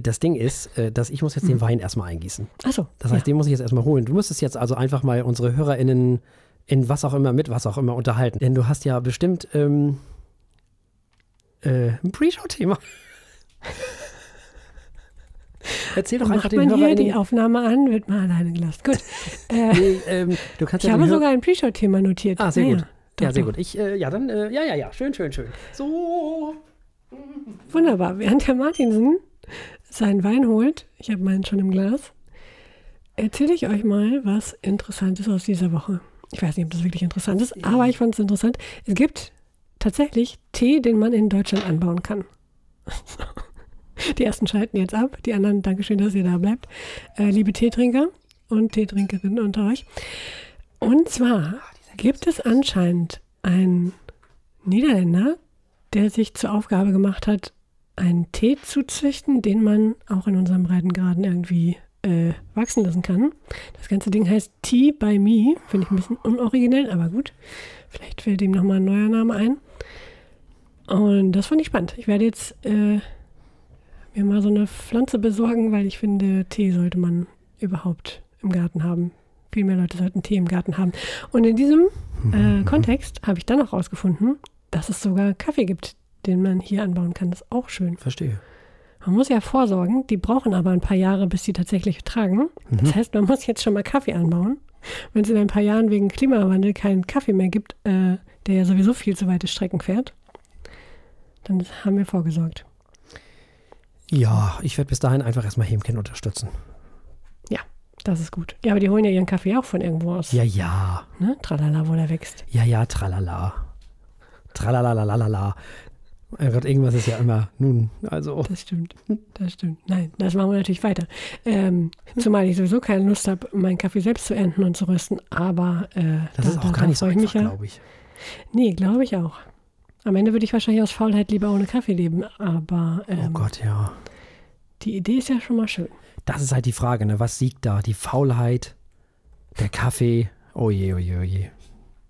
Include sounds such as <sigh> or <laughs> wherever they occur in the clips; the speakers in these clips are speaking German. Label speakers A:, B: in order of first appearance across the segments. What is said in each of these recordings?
A: das Ding ist, äh, dass ich muss jetzt den Wein erstmal eingießen.
B: Achso.
A: Das heißt, den muss ich jetzt erstmal holen. Du müsstest jetzt also einfach mal unsere HörerInnen in was auch immer, mit was auch immer unterhalten. Denn du hast ja bestimmt ähm, äh, ein Pre-Show-Thema. <laughs> Erzähl doch einfach
B: Macht
A: den
B: man hier die. Aufnahme an, wird mal alleine gelassen. Gut. <laughs> Äh,
A: Nee, ähm, du kannst
B: ich
A: ja
B: habe sogar ein Pre-Show-Thema notiert.
A: Ah, sehr
B: Ja,
A: gut.
B: Ja,
A: ja,
B: Doch,
A: sehr
B: doch.
A: gut. Ich, äh, ja, dann, äh, ja, ja, ja, schön, schön, schön. So.
B: Wunderbar. Während der Martinsen seinen Wein holt, ich habe meinen schon im Glas, erzähle ich euch mal was Interessantes aus dieser Woche. Ich weiß nicht, ob das wirklich interessant ist, aber ich fand es interessant. Es gibt tatsächlich Tee, den man in Deutschland anbauen kann. <laughs> Die ersten schalten jetzt ab, die anderen, Dankeschön, dass ihr da bleibt. Äh, liebe Teetrinker und Teetrinkerinnen unter euch. Und zwar gibt es anscheinend einen Niederländer, der sich zur Aufgabe gemacht hat, einen Tee zu züchten, den man auch in unserem Breitengraden irgendwie äh, wachsen lassen kann. Das ganze Ding heißt Tea by Me. Finde ich ein bisschen unoriginell, aber gut. Vielleicht fällt ihm nochmal ein neuer Name ein. Und das fand ich spannend. Ich werde jetzt äh, mir mal so eine Pflanze besorgen, weil ich finde, Tee sollte man überhaupt im Garten haben. Viel mehr Leute sollten Tee im Garten haben. Und in diesem äh, Kontext habe ich dann auch rausgefunden, dass es sogar Kaffee gibt, den man hier anbauen kann. Das ist auch schön.
A: Verstehe.
B: Man muss ja vorsorgen, die brauchen aber ein paar Jahre, bis sie tatsächlich tragen. Das heißt, man muss jetzt schon mal Kaffee anbauen. Wenn es in ein paar Jahren wegen Klimawandel keinen Kaffee mehr gibt, äh, der ja sowieso viel zu weite Strecken fährt, dann haben wir vorgesorgt.
A: Ja, ich werde bis dahin einfach erstmal Hemken unterstützen.
B: Ja, das ist gut. Ja, aber die holen ja ihren Kaffee auch von irgendwo aus.
A: Ja, ja.
B: Ne? Tralala, wo der wächst.
A: Ja, ja, tralala. Tralalalalala. Gott, irgendwas ist ja immer nun. Also,
B: Das stimmt. Das stimmt. Nein, das machen wir natürlich weiter. Ähm, zumal ich sowieso keine Lust habe, meinen Kaffee selbst zu ernten und zu rösten. Aber äh,
A: das
B: da,
A: ist auch
B: da,
A: gar
B: da
A: nicht so einfach, glaube ich.
B: Nee, glaube ich auch. Am Ende würde ich wahrscheinlich aus Faulheit lieber ohne Kaffee leben. Aber
A: Oh
B: ähm,
A: Gott, ja.
B: die Idee ist ja schon mal schön.
A: Das ist halt die Frage, ne? Was siegt da? Die Faulheit, der Kaffee. Oh je, oh je, oh je.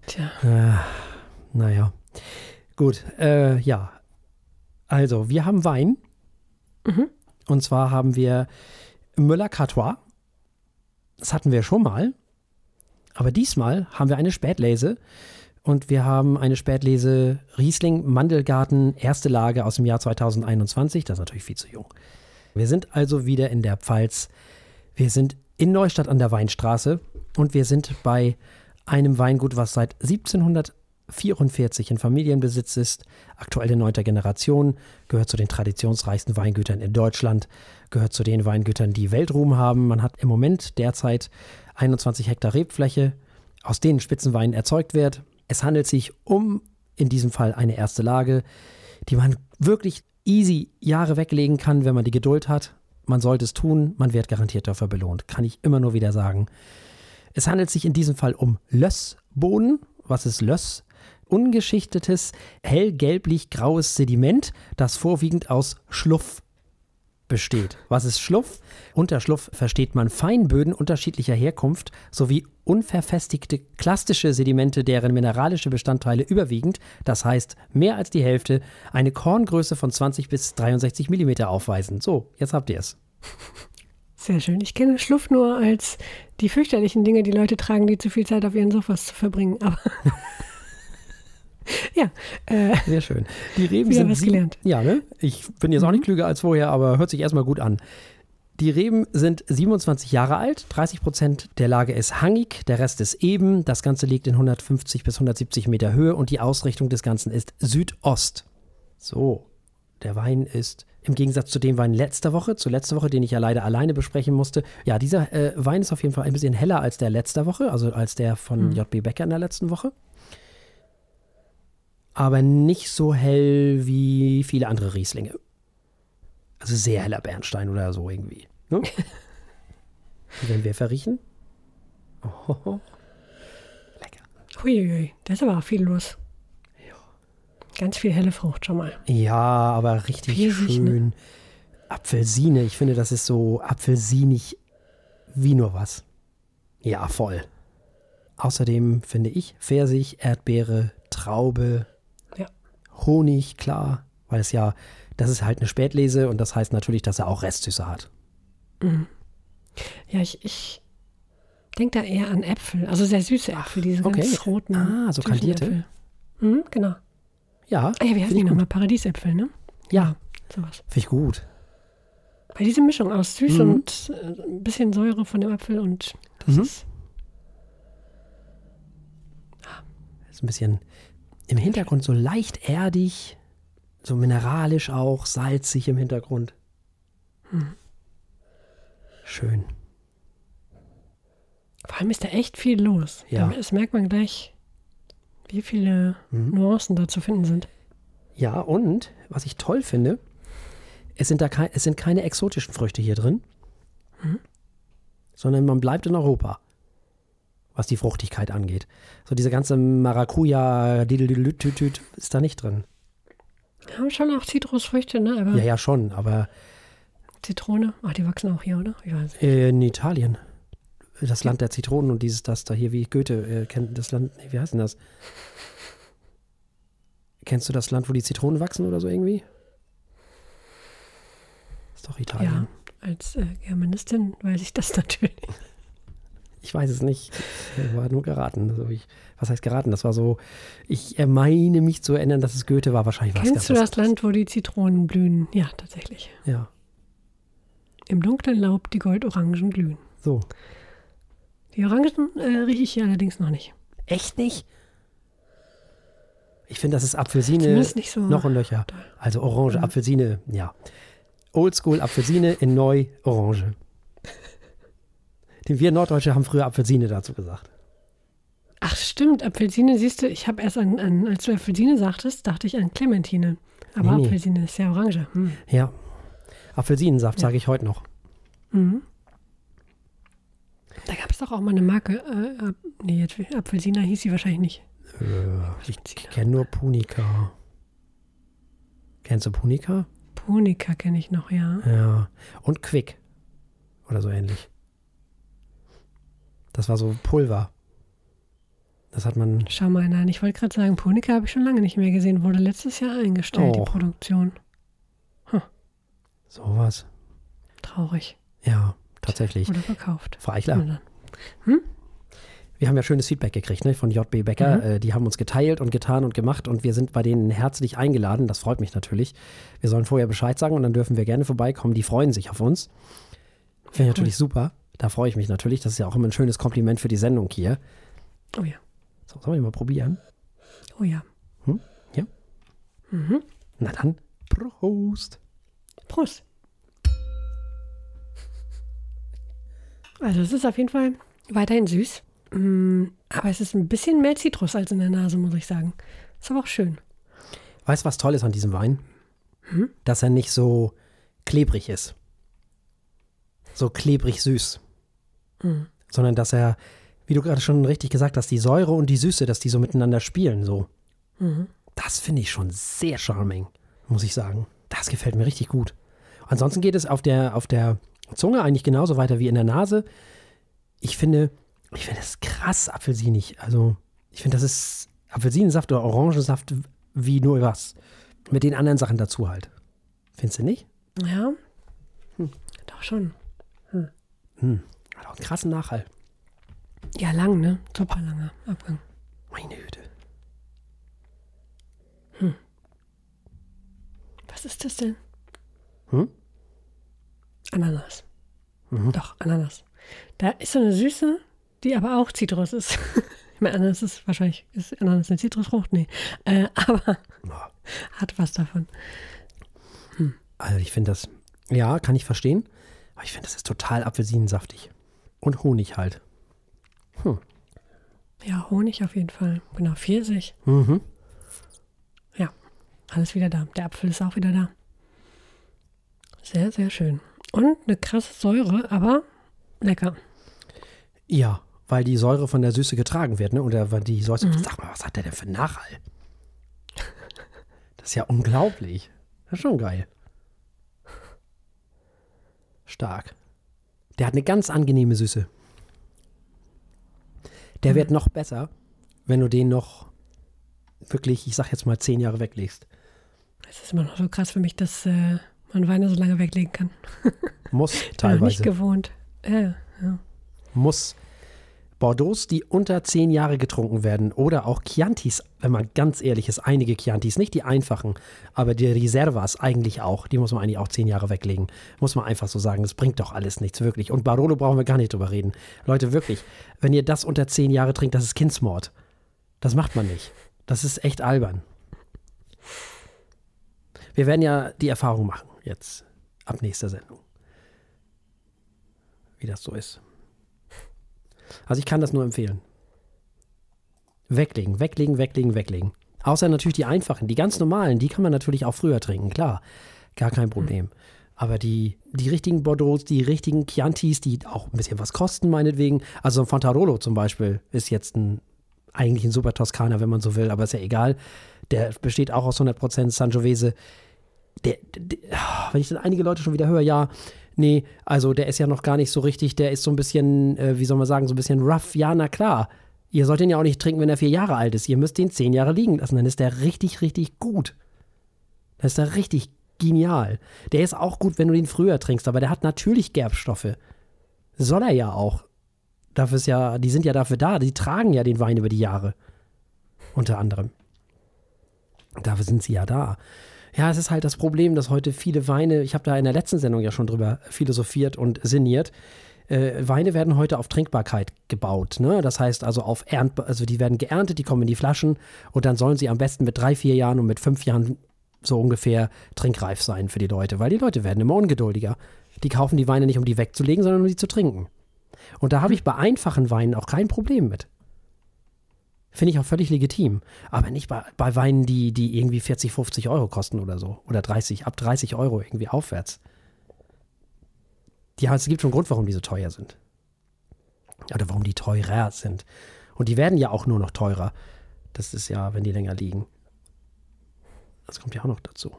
B: Tja,
A: Äh, naja. Gut, äh, ja. Also, wir haben Wein.
B: Mhm.
A: Und zwar haben wir Müller-Cartois. Das hatten wir schon mal. Aber diesmal haben wir eine Spätlese. Und wir haben eine Spätlese Riesling Mandelgarten, erste Lage aus dem Jahr 2021. Das ist natürlich viel zu jung. Wir sind also wieder in der Pfalz. Wir sind in Neustadt an der Weinstraße. Und wir sind bei einem Weingut, was seit 1744 in Familienbesitz ist, aktuell in neunter Generation, gehört zu den traditionsreichsten Weingütern in Deutschland, gehört zu den Weingütern, die Weltruhm haben. Man hat im Moment derzeit 21 Hektar Rebfläche, aus denen Spitzenwein erzeugt wird. Es handelt sich um, in diesem Fall, eine erste Lage, die man wirklich easy Jahre weglegen kann, wenn man die Geduld hat. Man sollte es tun, man wird garantiert dafür belohnt. Kann ich immer nur wieder sagen. Es handelt sich in diesem Fall um Lössboden. Was ist Löss? Ungeschichtetes, hellgelblich-graues Sediment, das vorwiegend aus Schluff besteht. Was ist Schluff? Unter Schluff versteht man Feinböden unterschiedlicher Herkunft sowie unverfestigte klastische Sedimente, deren mineralische Bestandteile überwiegend, das heißt mehr als die Hälfte, eine Korngröße von 20 bis 63 Millimeter aufweisen. So, jetzt habt ihr es.
B: sehr schön. Ich kenne Schluff nur als die fürchterlichen Dinge, die Leute tragen, die zu viel Zeit auf ihren Sofas zu verbringen. Aber <laughs> <laughs> ja, äh,
A: Sehr schön. Die Reben sind
B: was gelernt.
A: Ja, ne? Ich bin jetzt auch nicht klüger als vorher, aber hört sich erstmal gut an. Die Reben sind 27 Jahre alt, 30 Prozent der Lage ist hangig, der Rest ist eben. Das Ganze liegt in 150 bis 170 Meter Höhe und die Ausrichtung des Ganzen ist Südost. So, der Wein ist im Gegensatz zu dem Wein letzter Woche, zu letzter Woche, den ich ja leider alleine besprechen musste. Ja, dieser äh, Wein ist auf jeden Fall ein bisschen heller als der letzter Woche, also als der von JB Becker in der letzten Woche. Aber nicht so hell wie viele andere Rieslinge. Also sehr heller Bernstein oder so irgendwie. Ne? <laughs> Wenn wir verriechen? Oh, lecker.
B: huiuiui, da ist aber auch viel los. Ganz viel helle Frucht schon mal.
A: Ja, aber richtig
B: Pfirsich, ne?
A: schön. Apfelsine, ich finde, das ist so apfelsinig wie nur was. Ja, voll. Außerdem finde ich Pfirsich, Erdbeere, Traube,
B: Ja.
A: Honig, klar. Weil es ja, das ist halt eine Spätlese und das heißt natürlich, dass er auch Restsüße hat.
B: Ja, ich, ich denke da eher an Äpfel, also sehr süße Äpfel, diese
A: okay.
B: ganz roten.
A: Ah, so kandierte?
B: Mhm, genau.
A: Ja,
B: Ah ja, wie heißen
A: ich
B: die nochmal? Paradiesäpfel, ne?
A: Ja,
B: Sowas.
A: finde ich gut.
B: Weil diese Mischung aus süß
A: Mhm.
B: und äh, ein bisschen Säure von dem Apfel und das
A: Mhm.
B: ist
A: Ist ein bisschen im Hintergrund so leicht erdig, so mineralisch auch, salzig im Hintergrund. Schön.
B: Vor allem ist da echt viel los.
A: Ja.
B: Da- Das merkt man gleich, wie viele
A: Mhm.
B: Nuancen da zu finden sind.
A: Ja, und was ich toll finde, es sind, da kei es sind keine exotischen Früchte hier drin, sondern man bleibt in Europa, was die Fruchtigkeit angeht. So diese ganze Maracuja, ist da nicht drin.
B: Wir haben schon auch Zitrusfrüchte, ne? Aber
A: Ja, ja, schon, aber
B: Zitrone, ach, die wachsen auch hier, oder? Ich weiß nicht.
A: in Italien, das Land der Zitronen und dieses, das da hier, wie Goethe äh, kennt, das Land, wie heißt denn das? Kennst du das Land, wo die Zitronen wachsen oder so irgendwie? Ist doch Italien.
B: Ja, als äh, Germanistin weiß ich das <laughs> natürlich.
A: Ich weiß es nicht. Ich war nur geraten. Also ich, was heißt geraten? Das war so, ich meine mich zu erinnern, dass es Goethe war. Wahrscheinlich war es
B: Kennst du
A: ganz
B: das Land, wo die Zitronen blühen? Ja, tatsächlich.
A: Ja,
B: Im dunklen Laub die Goldorangen glühen.
A: so.
B: Die Orangen äh, rieche ich hier allerdings noch nicht.
A: Echt nicht? Ich finde, das ist Apfelsine
B: nicht so.
A: noch und Löcher. Also Orange, Apfelsine, ja. Oldschool Apfelsine in neu Orange. Denn wir Norddeutsche haben früher Apfelsine dazu gesagt.
B: Ach stimmt, Apfelsine, siehst du, ich habe erst an, an, als du Apfelsine sagtest, dachte ich an Clementine. Aber
A: Nee, nee.
B: Apfelsine ist ja orange. Hm.
A: Ja. Apfelsinensaft sage ich heute noch.
B: Mhm. Da gab es doch auch mal eine Marke. Äh, Ap- nee, jetzt, Apfelsina hieß sie wahrscheinlich nicht.
A: Äh, ich kenne nur Punika. Kennst du Punika?
B: Punika kenne ich noch, ja.
A: Ja. Und Quick. Oder so ähnlich. Das war so Pulver. Das hat man.
B: Schau mal nein, Ich wollte gerade sagen, Punika habe ich schon lange nicht mehr gesehen. Wurde letztes Jahr eingestellt,
A: Oh.
B: die Produktion.
A: Sowas.
B: Traurig.
A: Ja, tatsächlich.
B: Wurde verkauft.
A: Frau Eichler,
B: dann.
A: wir haben ja schönes Feedback gekriegt ne, von JB Becker.
B: Mhm.
A: Äh, die haben uns geteilt und getan und gemacht und wir sind bei denen herzlich eingeladen. Das freut mich natürlich. Wir sollen vorher Bescheid sagen und dann dürfen wir gerne vorbeikommen. Die freuen sich auf uns. Ich natürlich super. Da freue ich mich natürlich. Das ist ja auch immer ein schönes Kompliment für die Sendung hier.
B: Oh ja.
A: So, sollen wir mal probieren?
B: Oh ja.
A: Ja.
B: Mhm.
A: Na dann, Prost.
B: Prost. Also es ist auf jeden Fall weiterhin süß. Mm, Aber es ist ein bisschen mehr Zitrus als in der Nase, muss ich sagen. Ist aber auch schön.
A: Weißt du, was toll ist an diesem Wein? Dass er nicht so klebrig ist. So klebrig süß. Sondern dass er, wie du gerade schon richtig gesagt hast, die Säure und die Süße, dass die so miteinander spielen. So. Das finde ich schon sehr charming, muss ich sagen. Das gefällt mir richtig gut. Ansonsten geht es auf der, auf der Zunge eigentlich genauso weiter wie in der Nase. Ich finde, ich finde es krass apfelsinig. Also, ich finde, das ist Apfelsinensaft oder Orangensaft wie nur was. Mit den anderen Sachen dazu halt. Findest du nicht?
B: Ja. Doch schon.
A: Hat auch einen krassen Nachhall.
B: Ja, lang, ne? Super langer Abgang.
A: Meine Güte.
B: Was ist das denn?
A: Hm?
B: Ananas.
A: Mhm.
B: Doch, Ananas. Da ist so eine Süße, die aber auch Zitrus ist. <laughs> ich meine, Ananas ist wahrscheinlich, ist Ananas eine Zitrusfrucht? Nee. Äh, <laughs> aber
A: Ja.
B: hat was davon.
A: Also ich finde das, ja, kann ich verstehen. Aber ich finde, das ist total apfelsinensaftig. Und Honig halt.
B: Ja, Honig auf jeden Fall. Genau, Pfirsich.
A: Mhm.
B: Ja, alles wieder da. Der Apfel ist auch wieder da. Sehr, sehr schön. Und eine krasse Säure, aber lecker.
A: Ja, weil die Säure von der Süße getragen wird, ne? Oder weil die Säure, sag mal, was hat der denn für Nachhall? Das ist ja unglaublich. Das ist schon geil. Stark. Der hat eine ganz angenehme Süße. Der wird noch besser, wenn du den noch wirklich, ich sag jetzt mal, zehn Jahre weglegst.
B: Es ist immer noch so krass für mich, dass äh, man Weine so lange weglegen kann. <laughs>
A: Muss <laughs> teilweise.
B: nicht gewohnt. Ja, ja.
A: muss Bordeaux, die unter zehn Jahre getrunken werden, oder auch Chiantis, wenn man ganz ehrlich ist, einige Chiantis, nicht die einfachen, aber die Reservas eigentlich auch, die muss man eigentlich auch zehn Jahre weglegen. Muss man einfach so sagen, das bringt doch alles nichts, wirklich. Und Barolo brauchen wir gar nicht drüber reden. Leute, wirklich, wenn ihr das unter zehn Jahre trinkt, das ist Kindsmord. Das macht man nicht. Das ist echt albern. Wir werden ja die Erfahrung machen, jetzt, ab nächster Sendung. Wie das so ist. Also ich kann das nur empfehlen. Weglegen, weglegen, weglegen, weglegen. Außer natürlich die einfachen, die ganz normalen, die kann man natürlich auch früher trinken, klar. Gar kein Problem. Aber die, die richtigen Bordeaux, die richtigen Chiantis, die auch ein bisschen was kosten, meinetwegen. Also ein Fontarolo zum Beispiel ist jetzt ein, eigentlich ein super Toskaner, wenn man so will, aber ist ja egal. Der besteht auch aus 100% Sangiovese. Der, der, wenn ich dann einige Leute schon wieder höre, ja, nee, also der ist ja noch gar nicht so richtig, der ist so ein bisschen, äh, wie soll man sagen, so ein bisschen rough. Ja, na klar. Ihr sollt den ja auch nicht trinken, wenn er vier Jahre alt ist. Ihr müsst den zehn Jahre liegen lassen. Dann ist der richtig, richtig gut. Dann ist der richtig genial. Der ist auch gut, wenn du den früher trinkst, aber der hat natürlich Gerbstoffe. Soll er ja auch. Dafür ist ja, die sind ja dafür da. Die tragen ja den Wein über die Jahre. Unter anderem. Dafür sind sie ja da. Ja, es ist halt das Problem, dass heute viele Weine, ich habe da in der letzten Sendung ja schon drüber philosophiert und sinniert, äh, Weine werden heute auf Trinkbarkeit gebaut. Ne? Das heißt also auf Ernt, also die werden geerntet, die kommen in die Flaschen und dann sollen sie am besten mit drei, vier Jahren und mit fünf Jahren so ungefähr trinkreif sein für die Leute, weil die Leute werden immer ungeduldiger. Die kaufen die Weine nicht, um die wegzulegen, sondern um sie zu trinken. Und da habe ich bei einfachen Weinen auch kein Problem mit. Finde ich auch völlig legitim. Aber nicht bei, bei Weinen, die, die irgendwie 40, 50 Euro kosten oder so. Oder 30, ab 30 Euro irgendwie aufwärts. Die, es gibt schon einen Grund, warum die so teuer sind. Oder warum die teurer sind. Und die werden ja auch nur noch teurer. Das ist ja, wenn die länger liegen. Das kommt ja auch noch dazu.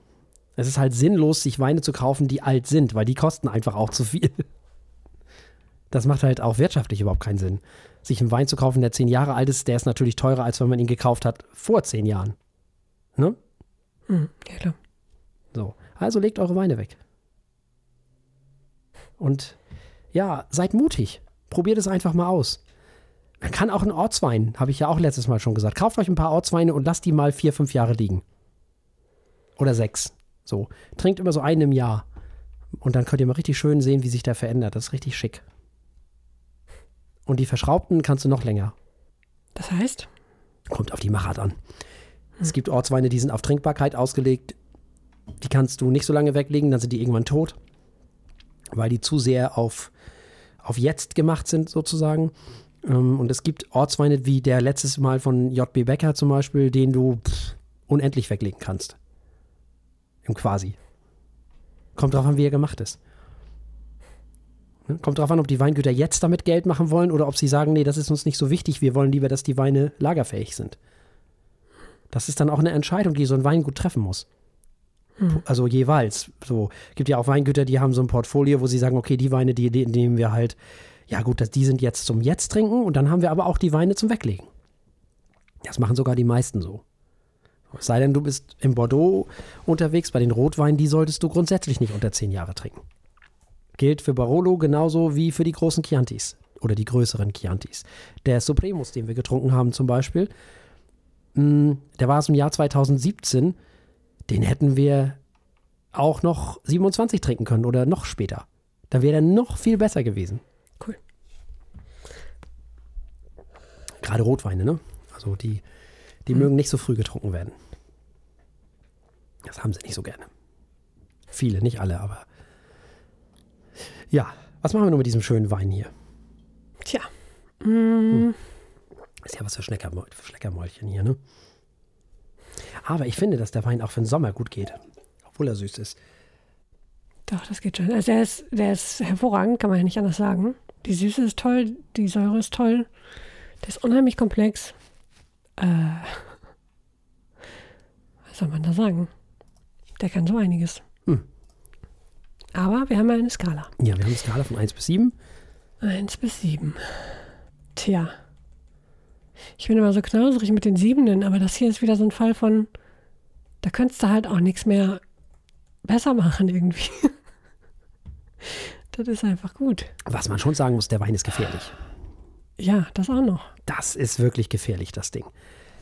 A: Es ist halt sinnlos, sich Weine zu kaufen, die alt sind, weil die kosten einfach auch zu viel. <laughs> Das macht halt auch wirtschaftlich überhaupt keinen Sinn. Sich einen Wein zu kaufen, der zehn Jahre alt ist, der ist natürlich teurer, als wenn man ihn gekauft hat vor zehn Jahren. Ne?
B: Hm, ja, klar.
A: So. Also legt eure Weine weg. Und ja, seid mutig. Probiert es einfach mal aus. Man kann auch einen Ortswein, habe ich ja auch letztes Mal schon gesagt. Kauft euch ein paar Ortsweine und lasst die mal vier, fünf Jahre liegen. Oder sechs. So. Trinkt immer so einen im Jahr. Und dann könnt ihr mal richtig schön sehen, wie sich der verändert. Das ist richtig schick. Und die verschraubten kannst du noch länger.
B: Das heißt?
A: Kommt auf die Machart an. Es gibt Ortsweine, die sind auf Trinkbarkeit ausgelegt. Die kannst du nicht so lange weglegen, dann sind die irgendwann tot. Weil die zu sehr auf, auf jetzt gemacht sind, sozusagen. Ähm, Und es gibt Ortsweine wie der letztes Mal von JB Becker zum Beispiel, den du unendlich weglegen kannst. Im Quasi. Kommt drauf an, wie er gemacht ist. Ne? Kommt drauf an, ob die Weingüter jetzt damit Geld machen wollen oder ob sie sagen, nee, das ist uns nicht so wichtig, wir wollen lieber, dass die Weine lagerfähig sind. Das ist dann auch eine Entscheidung, die so ein Weingut treffen muss. Also jeweils. So gibt ja auch Weingüter, die haben so ein Portfolio, wo sie sagen, okay, die Weine, die, die nehmen wir halt, ja gut, das, die sind jetzt zum Jetzt trinken und dann haben wir aber auch die Weine zum Weglegen. Das machen sogar die meisten so. Es sei denn, du bist im Bordeaux unterwegs, bei den Rotweinen, die solltest du grundsätzlich nicht unter zehn Jahre trinken. Gilt für Barolo genauso wie für die großen Chiantis oder die größeren Chiantis. Der Supremus, den wir getrunken haben zum Beispiel, mh, der war aus dem Jahr 2017, den hätten wir auch noch 27 trinken können oder noch später. Dann wäre der noch viel besser gewesen.
B: Cool.
A: Gerade Rotweine, ne? Also die, die mögen nicht so früh getrunken werden. Das haben sie nicht so gerne. Viele, nicht alle, aber. Ja, was machen wir nun mit diesem schönen Wein hier?
B: Tja. Mm,
A: Ist ja was für für Schleckermäulchen hier, ne? Aber ich finde, dass der Wein auch für den Sommer gut geht. Obwohl er süß ist.
B: Doch, das geht schon. Also der ist, der ist hervorragend, kann man ja nicht anders sagen. Die Süße ist toll, die Säure ist toll. Der ist unheimlich komplex. Äh, <laughs> was soll man da sagen? Der kann so einiges.
A: Hm.
B: Aber wir haben ja eine Skala.
A: Ja, wir haben eine Skala von 1 bis 7.
B: Eins bis sieben. Tja. Ich bin immer so knauserig mit den Siebenen, aber das hier ist wieder so ein Fall von, Da könntest du halt auch nichts mehr besser machen irgendwie. <laughs> das ist einfach gut.
A: Was man schon sagen muss, der Wein ist gefährlich.
B: Ja, das auch noch.
A: Das ist wirklich gefährlich, das Ding.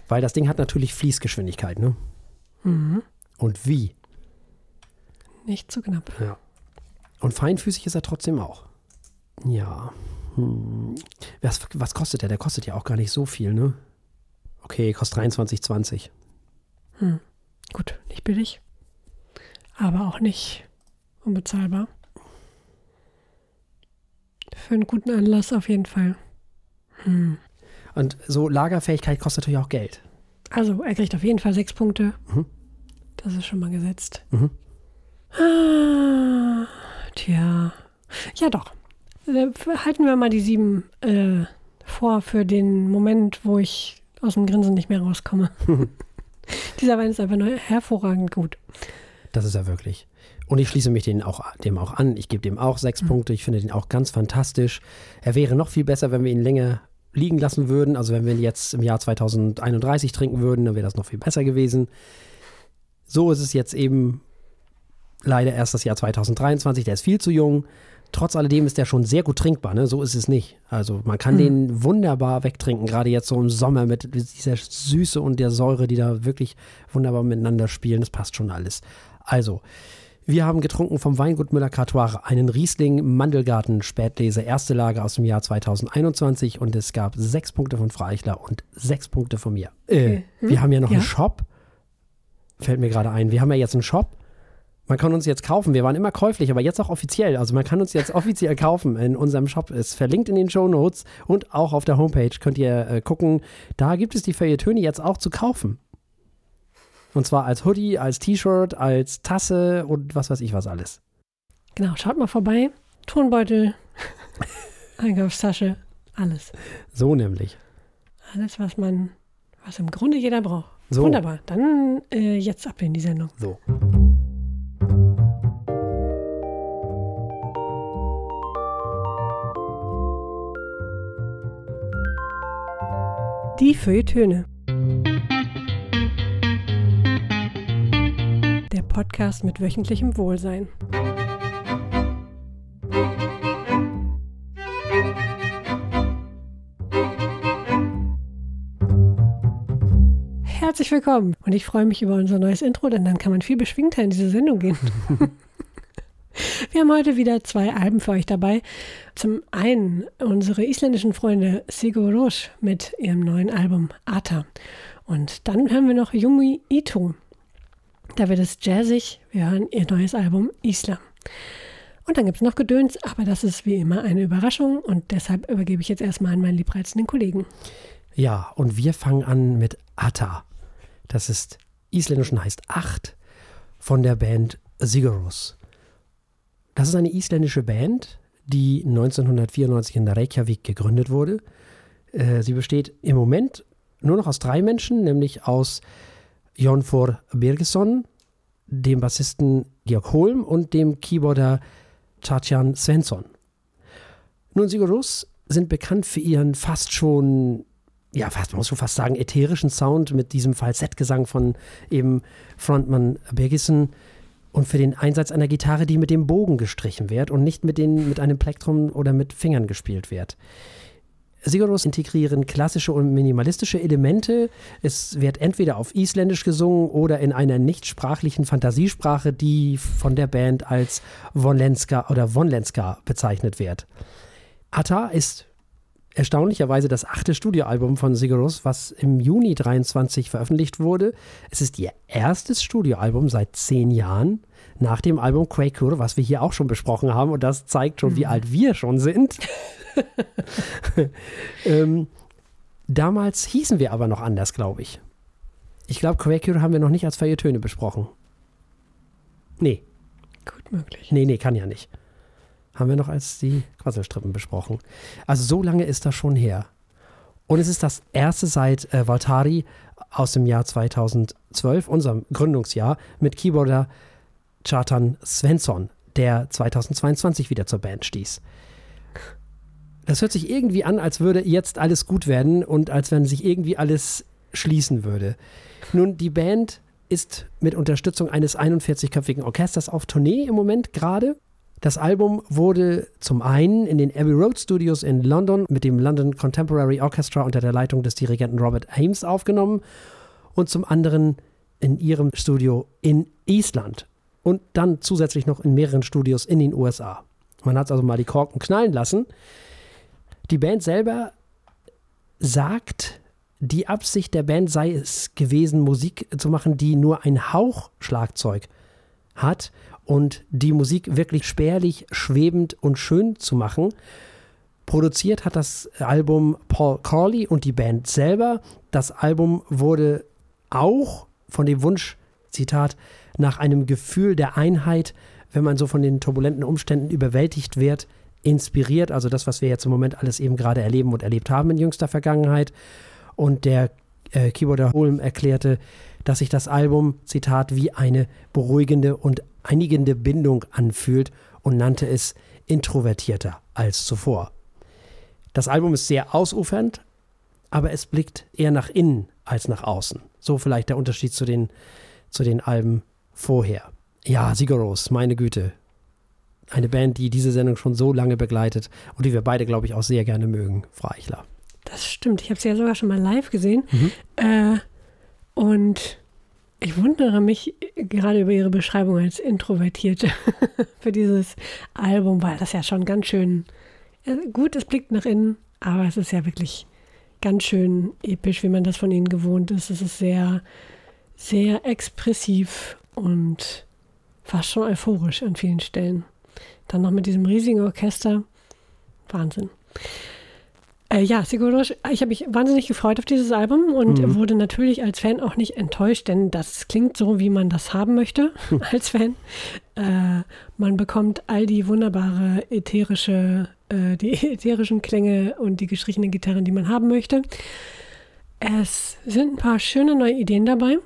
A: Weil das Ding hat natürlich Fließgeschwindigkeit, ne?
B: Mhm.
A: Und wie?
B: Nicht zu knapp.
A: Ja. Und feinfüßig ist er trotzdem auch. Ja. Hm. Was, was kostet der? Der kostet ja auch gar nicht so viel, ne? Okay, kostet 23,20.
B: Hm. Gut, nicht billig. Aber auch nicht unbezahlbar. Für einen guten Anlass auf jeden Fall. Hm.
A: Und so Lagerfähigkeit kostet natürlich auch Geld.
B: Also, er kriegt auf jeden Fall sechs Punkte.
A: Mhm.
B: Das ist schon mal gesetzt.
A: Mhm.
B: Ah, tja. Ja, doch. Äh, Halten wir mal die sieben äh, vor für den Moment, wo ich aus dem Grinsen nicht mehr rauskomme. <laughs> Dieser Wein ist einfach nur hervorragend gut.
A: Das ist er wirklich. Und ich schließe mich dem auch, dem auch an. Ich gebe dem auch sechs
B: Mhm.
A: Punkte. Ich finde den auch ganz fantastisch. Er wäre noch viel besser, wenn wir ihn länger liegen lassen würden. Also wenn wir ihn jetzt im Jahr 2031 trinken würden, dann wäre das noch viel besser gewesen. So ist es jetzt eben leider erst das Jahr 2023. Der ist viel zu jung. Trotz alledem ist der schon sehr gut trinkbar. Ne? So ist es nicht. Also man kann
B: Mhm.
A: den wunderbar wegtrinken, gerade jetzt so im Sommer mit dieser Süße und der Säure, die da wirklich wunderbar miteinander spielen. Das passt schon alles. Also, wir haben getrunken vom Weingut Müller-Cartoire einen Riesling Mandelgarten Spätlese erste Lage aus dem Jahr 2021 und es gab sechs Punkte von Frau Eichler und sechs Punkte von mir. Äh,
B: Okay. Hm?
A: Wir haben ja noch
B: Ja.
A: einen Shop. Fällt mir gerade ein. Wir haben ja jetzt einen Shop. Man kann uns jetzt kaufen. Wir waren immer käuflich, aber jetzt auch offiziell. Also man kann uns jetzt offiziell kaufen in unserem Shop. Ist verlinkt in den Show Notes und auch auf der Homepage könnt ihr äh, gucken. Da gibt es die Feuilletöne jetzt auch zu kaufen. Und zwar als Hoodie, als T-Shirt, als Tasse und was weiß ich was alles.
B: Genau, schaut mal vorbei. Tonbeutel, <laughs> Einkaufstasche, alles.
A: So nämlich.
B: Alles, was man, was im Grunde jeder braucht.
A: So.
B: Wunderbar. Dann äh, jetzt ab in die Sendung.
A: So.
B: Die Feuilletöne. Der Podcast mit wöchentlichem Wohlsein. Herzlich willkommen und ich freue mich über unser neues Intro, denn dann kann man viel beschwingter in diese Sendung gehen. <laughs> Wir haben heute wieder zwei Alben für euch dabei. Zum einen unsere isländischen Freunde Sigur Rós mit ihrem neuen Album Ata. Und dann haben wir noch Yumi Ito. Da wird es jazzig. Wir hören ihr neues Album Islam. Und dann gibt es noch Gedöns, aber das ist wie immer eine Überraschung und deshalb übergebe ich jetzt erstmal an meinen liebreizenden Kollegen.
A: Ja, und wir fangen an mit Atta. Das ist isländisch und heißt Acht von der Band Sigurus. Das ist eine isländische Band, die 1994 in Reykjavik gegründet wurde. Äh, sie besteht im Moment nur noch aus drei Menschen, nämlich aus Jonfor Birgesson, dem Bassisten Georg Holm und dem Keyboarder Tatjan Svensson. Nun, Sigurus sind bekannt für ihren fast schon, ja, fast, man muss schon fast sagen, ätherischen Sound mit diesem Falsettgesang von eben Frontmann Birgisson und für den Einsatz einer Gitarre, die mit dem Bogen gestrichen wird und nicht mit, den, mit einem Plektrum oder mit Fingern gespielt wird. Sigurdos integrieren klassische und minimalistische Elemente. Es wird entweder auf Isländisch gesungen oder in einer nichtsprachlichen Fantasiesprache, die von der Band als Vonlenska oder Vonlenska bezeichnet wird. Atta ist erstaunlicherweise das achte Studioalbum von Sigurdos, was im Juni 23 veröffentlicht wurde. Es ist ihr erstes Studioalbum seit zehn Jahren nach dem Album Quaker, was wir hier auch schon besprochen haben. Und das zeigt schon, wie alt wir schon sind. <laughs> ähm, damals hießen wir aber noch anders, glaube ich. Ich glaube, Quaker haben wir noch nicht als Feuilletöne besprochen. Nee,
B: Gut möglich.
A: nee, nee, kann ja nicht. Haben wir noch als die Quasselstrippen besprochen. Also so lange ist das schon her. Und es ist das erste seit äh, Valtari aus dem Jahr 2012, unserem Gründungsjahr, mit Keyboarder Chartan Svensson, der 2022 wieder zur Band stieß. Das hört sich irgendwie an, als würde jetzt alles gut werden und als wenn sich irgendwie alles schließen würde. Nun, die Band ist mit Unterstützung eines 41-köpfigen Orchesters auf Tournee im Moment gerade. Das Album wurde zum einen in den Abbey Road Studios in London mit dem London Contemporary Orchestra unter der Leitung des Dirigenten Robert Ames aufgenommen und zum anderen in ihrem Studio in Island und dann zusätzlich noch in mehreren Studios in den USA. Man hat also mal die Korken knallen lassen. Die Band selber sagt, die Absicht der Band sei es gewesen, Musik zu machen, die nur ein Hauch Schlagzeug hat und die Musik wirklich spärlich, schwebend und schön zu machen. Produziert hat das Album Paul Corley und die Band selber. Das Album wurde auch von dem Wunsch, Zitat, nach einem Gefühl der Einheit, wenn man so von den turbulenten Umständen überwältigt wird, inspiriert. Also das, was wir jetzt im Moment alles eben gerade erleben und erlebt haben in jüngster Vergangenheit. Und der äh, Keyboarder Holm erklärte, dass sich das Album, Zitat, wie eine beruhigende und einigende Bindung anfühlt und nannte es introvertierter als zuvor. Das Album ist sehr ausufernd, aber es blickt eher nach innen als nach außen. So vielleicht der Unterschied zu den, zu den Alben vorher. Ja, Sigaros, meine Güte. Eine Band, die diese Sendung schon so lange begleitet und die wir beide, glaube ich, auch sehr gerne mögen, Frau Eichler.
B: Das stimmt. Ich habe sie ja sogar schon mal live gesehen. Mhm. Äh, und ich wundere mich gerade über Ihre Beschreibung als Introvertierte <laughs> für dieses Album, weil das ja schon ganz schön gut, es blickt nach innen, aber es ist ja wirklich ganz schön episch, wie man das von Ihnen gewohnt ist. Es ist sehr, sehr expressiv und fast schon euphorisch an vielen Stellen. Dann noch mit diesem riesigen Orchester. Wahnsinn. Äh, ja, Sigurdos, ich habe mich wahnsinnig gefreut auf dieses Album und mhm. wurde natürlich als Fan auch nicht enttäuscht, denn das klingt so, wie man das haben möchte <laughs> als Fan. Äh, man bekommt all die wunderbare ätherische, äh, die <laughs> ätherischen Klänge und die gestrichenen Gitarren, die man haben möchte. Es sind ein paar schöne neue Ideen dabei.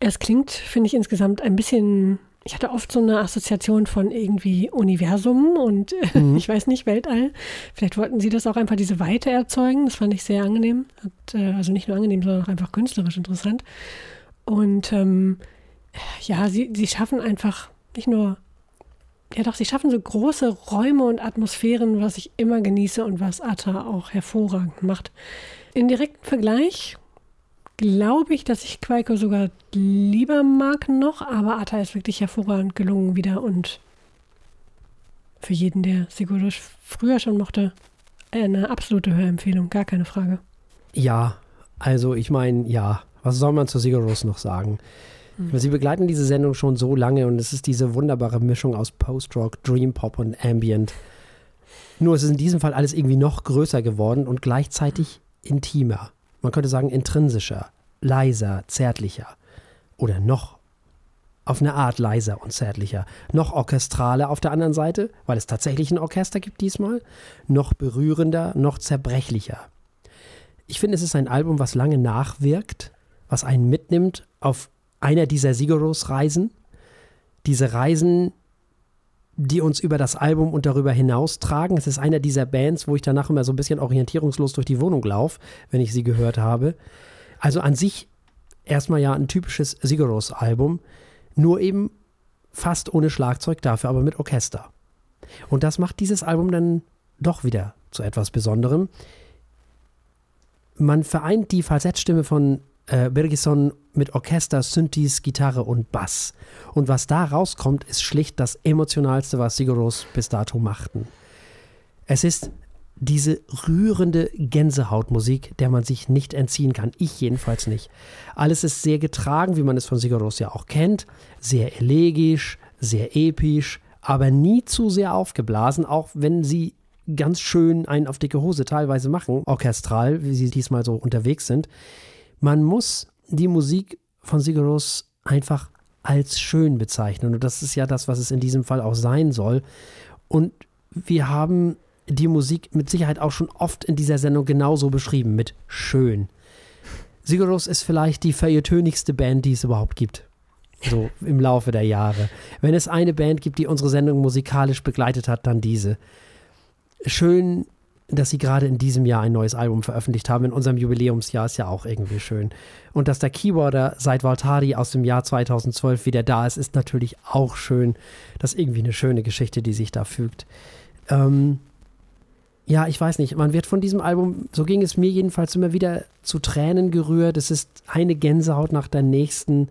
B: Es klingt, finde ich, insgesamt ein bisschen ich hatte oft so eine Assoziation von irgendwie Universum und mhm. <laughs> ich weiß nicht, Weltall. Vielleicht wollten sie das auch einfach diese Weite erzeugen. Das fand ich sehr angenehm. Hat, äh, also nicht nur angenehm, sondern auch einfach künstlerisch interessant. Und ähm, ja, sie, sie schaffen einfach nicht nur, ja doch, sie schaffen so große Räume und Atmosphären, was ich immer genieße und was Atta auch hervorragend macht. In direkten Vergleich glaube ich, dass ich Quaiko sogar lieber mag noch, aber Atta ist wirklich hervorragend gelungen wieder und für jeden, der Sigurd früher schon mochte, eine absolute Hörempfehlung, gar keine Frage.
A: Ja, also ich meine, ja, was soll man zu Sigurd noch sagen? Mhm. Sie begleiten diese Sendung schon so lange und es ist diese wunderbare Mischung aus Post-Rock, Dream Pop und Ambient. Nur es ist in diesem Fall alles irgendwie noch größer geworden und gleichzeitig intimer man könnte sagen intrinsischer, leiser, zärtlicher oder noch auf eine Art leiser und zärtlicher, noch orchestraler auf der anderen Seite, weil es tatsächlich ein Orchester gibt diesmal, noch berührender, noch zerbrechlicher. Ich finde, es ist ein Album, was lange nachwirkt, was einen mitnimmt auf einer dieser Sigaros-Reisen. Diese Reisen, die uns über das Album und darüber hinaus tragen. Es ist einer dieser Bands, wo ich danach immer so ein bisschen orientierungslos durch die Wohnung laufe, wenn ich sie gehört habe. Also an sich erstmal ja ein typisches Sigaros-Album, nur eben fast ohne Schlagzeug, dafür aber mit Orchester. Und das macht dieses Album dann doch wieder zu etwas Besonderem. Man vereint die Falsettstimme von äh, Bergison mit Orchester, Synthes, Gitarre und Bass. Und was da rauskommt, ist schlicht das emotionalste, was Siguros bis dato machten. Es ist diese rührende Gänsehautmusik, der man sich nicht entziehen kann. Ich jedenfalls nicht. Alles ist sehr getragen, wie man es von Siguros ja auch kennt. Sehr elegisch, sehr episch, aber nie zu sehr aufgeblasen, auch wenn sie ganz schön einen auf dicke Hose teilweise machen, orchestral, wie sie diesmal so unterwegs sind. Man muss die Musik von Sigaros einfach als schön bezeichnen. Und das ist ja das, was es in diesem Fall auch sein soll. Und wir haben die Musik mit Sicherheit auch schon oft in dieser Sendung genauso beschrieben, mit schön. Sigaros ist vielleicht die feuilletönigste Band, die es überhaupt gibt. So im Laufe der Jahre. Wenn es eine Band gibt, die unsere Sendung musikalisch begleitet hat, dann diese. Schön dass sie gerade in diesem Jahr ein neues Album veröffentlicht haben. In unserem Jubiläumsjahr ist ja auch irgendwie schön. Und dass der Keyboarder seit Valtari aus dem Jahr 2012 wieder da ist, ist natürlich auch schön. Das ist irgendwie eine schöne Geschichte, die sich da fügt. Ähm, ja, ich weiß nicht, man wird von diesem Album, so ging es mir jedenfalls immer wieder zu Tränen gerührt. Es ist eine Gänsehaut nach der nächsten.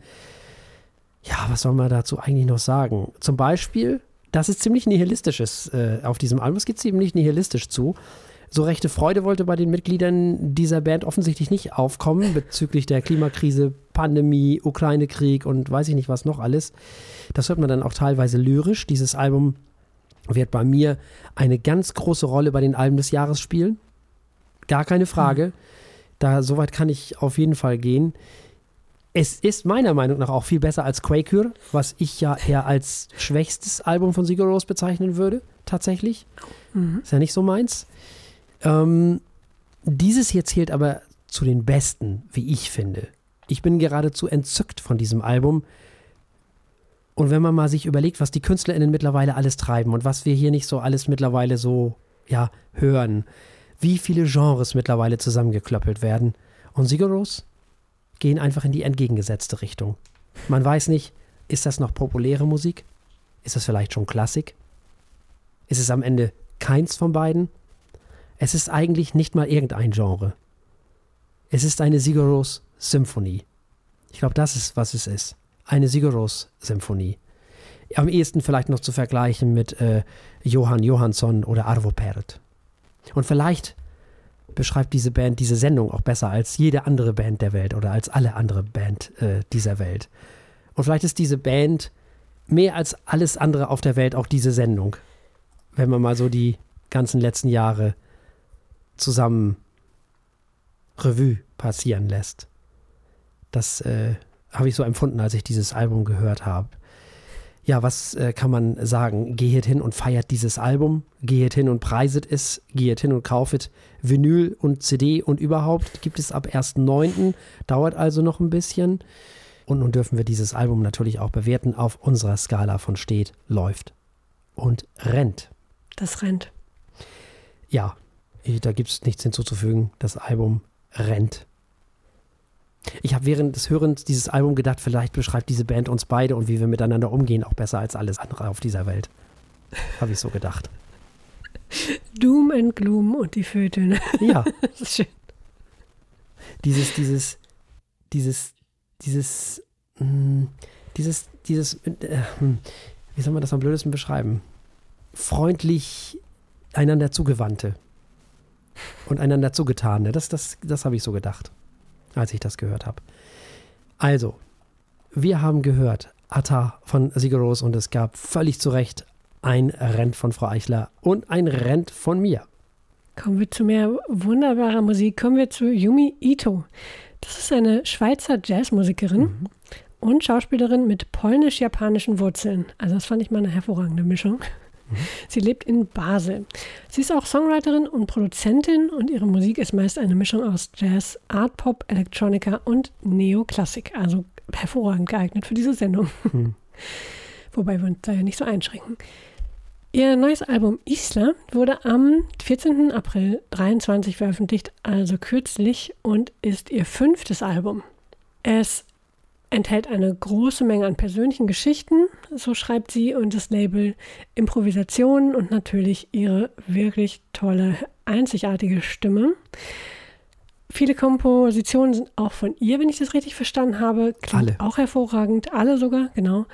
A: Ja, was soll man dazu eigentlich noch sagen? Zum Beispiel, dass es ziemlich nihilistisch ist äh, auf diesem Album. Es geht ziemlich nihilistisch zu. So rechte Freude wollte bei den Mitgliedern dieser Band offensichtlich nicht aufkommen bezüglich der Klimakrise, Pandemie, Ukraine-Krieg und weiß ich nicht was noch alles. Das hört man dann auch teilweise lyrisch. Dieses Album wird bei mir eine ganz große Rolle bei den Alben des Jahres spielen. Gar keine Frage. Mhm. Da soweit kann ich auf jeden Fall gehen. Es ist meiner Meinung nach auch viel besser als Quaker, was ich ja eher als schwächstes Album von Sigur Rós bezeichnen würde, tatsächlich. Mhm. Ist ja nicht so meins. Ähm, dieses hier zählt aber zu den besten, wie ich finde. Ich bin geradezu entzückt von diesem Album, und wenn man mal sich überlegt, was die KünstlerInnen mittlerweile alles treiben und was wir hier nicht so alles mittlerweile so, ja, hören, wie viele Genres mittlerweile zusammengeklöppelt werden. Und Sigaros gehen einfach in die entgegengesetzte Richtung. Man weiß nicht, ist das noch populäre Musik? Ist das vielleicht schon Klassik? Ist es am Ende keins von beiden? Es ist eigentlich nicht mal irgendein Genre. Es ist eine Sigaros Symphonie. Ich glaube, das ist, was es ist eine Sigur-Ros-Symphonie. Am ehesten vielleicht noch zu vergleichen mit äh, Johann Johansson oder Arvo Pärt. Und vielleicht beschreibt diese Band diese Sendung auch besser als jede andere Band der Welt oder als alle andere Band äh, dieser Welt. Und vielleicht ist diese Band mehr als alles andere auf der Welt auch diese Sendung. Wenn man mal so die ganzen letzten Jahre zusammen Revue passieren lässt. Das äh, habe ich so empfunden, als ich dieses Album gehört habe. Ja, was äh, kann man sagen? Geht hin und feiert dieses Album, geht hin und preiset es, geht hin und kaufet Vinyl und CD und überhaupt gibt es ab 1.9., dauert also noch ein bisschen. Und nun dürfen wir dieses Album natürlich auch bewerten auf unserer Skala von steht, läuft und rennt.
B: Das rennt.
A: Ja, da gibt es nichts hinzuzufügen. Das Album rennt. Ich habe während des Hörens dieses Album gedacht, vielleicht beschreibt diese Band uns beide und wie wir miteinander umgehen auch besser als alles andere auf dieser Welt. Habe ich so gedacht.
B: Doom and Gloom und die Fötöne.
A: Ja. <laughs> das ist schön. Dieses, dieses, dieses, dieses, mh, hm, dieses, dieses, äh, hm, wie soll man das am blödesten beschreiben? Freundlich einander zugewandte und einander zugetane. Das, das, das habe ich so gedacht als ich das gehört habe. Also, wir haben gehört, Atta von Sigaros und es gab völlig zu Recht ein Rent von Frau Eichler und ein Rent von mir.
B: Kommen wir zu mehr wunderbarer Musik. Kommen wir zu Yumi Ito. Das ist eine Schweizer Jazzmusikerin mhm. und Schauspielerin mit polnisch-japanischen Wurzeln. Also das fand ich mal eine hervorragende Mischung. Sie lebt in Basel. Sie ist auch Songwriterin und Produzentin und ihre Musik ist meist eine Mischung aus Jazz, Art Pop, Electronica und Neoklassik. Also hervorragend geeignet für diese Sendung. Mhm. <laughs> Wobei wir uns da ja nicht so einschränken. Ihr neues Album Isla wurde am 14. April 23 veröffentlicht, also kürzlich, und ist ihr fünftes Album. Es enthält eine große Menge an persönlichen Geschichten, so schreibt sie, und das Label Improvisationen und natürlich ihre wirklich tolle, einzigartige Stimme. Viele Kompositionen sind auch von ihr, wenn ich das richtig verstanden habe.
A: Klingt alle.
B: Auch hervorragend. Alle sogar, genau.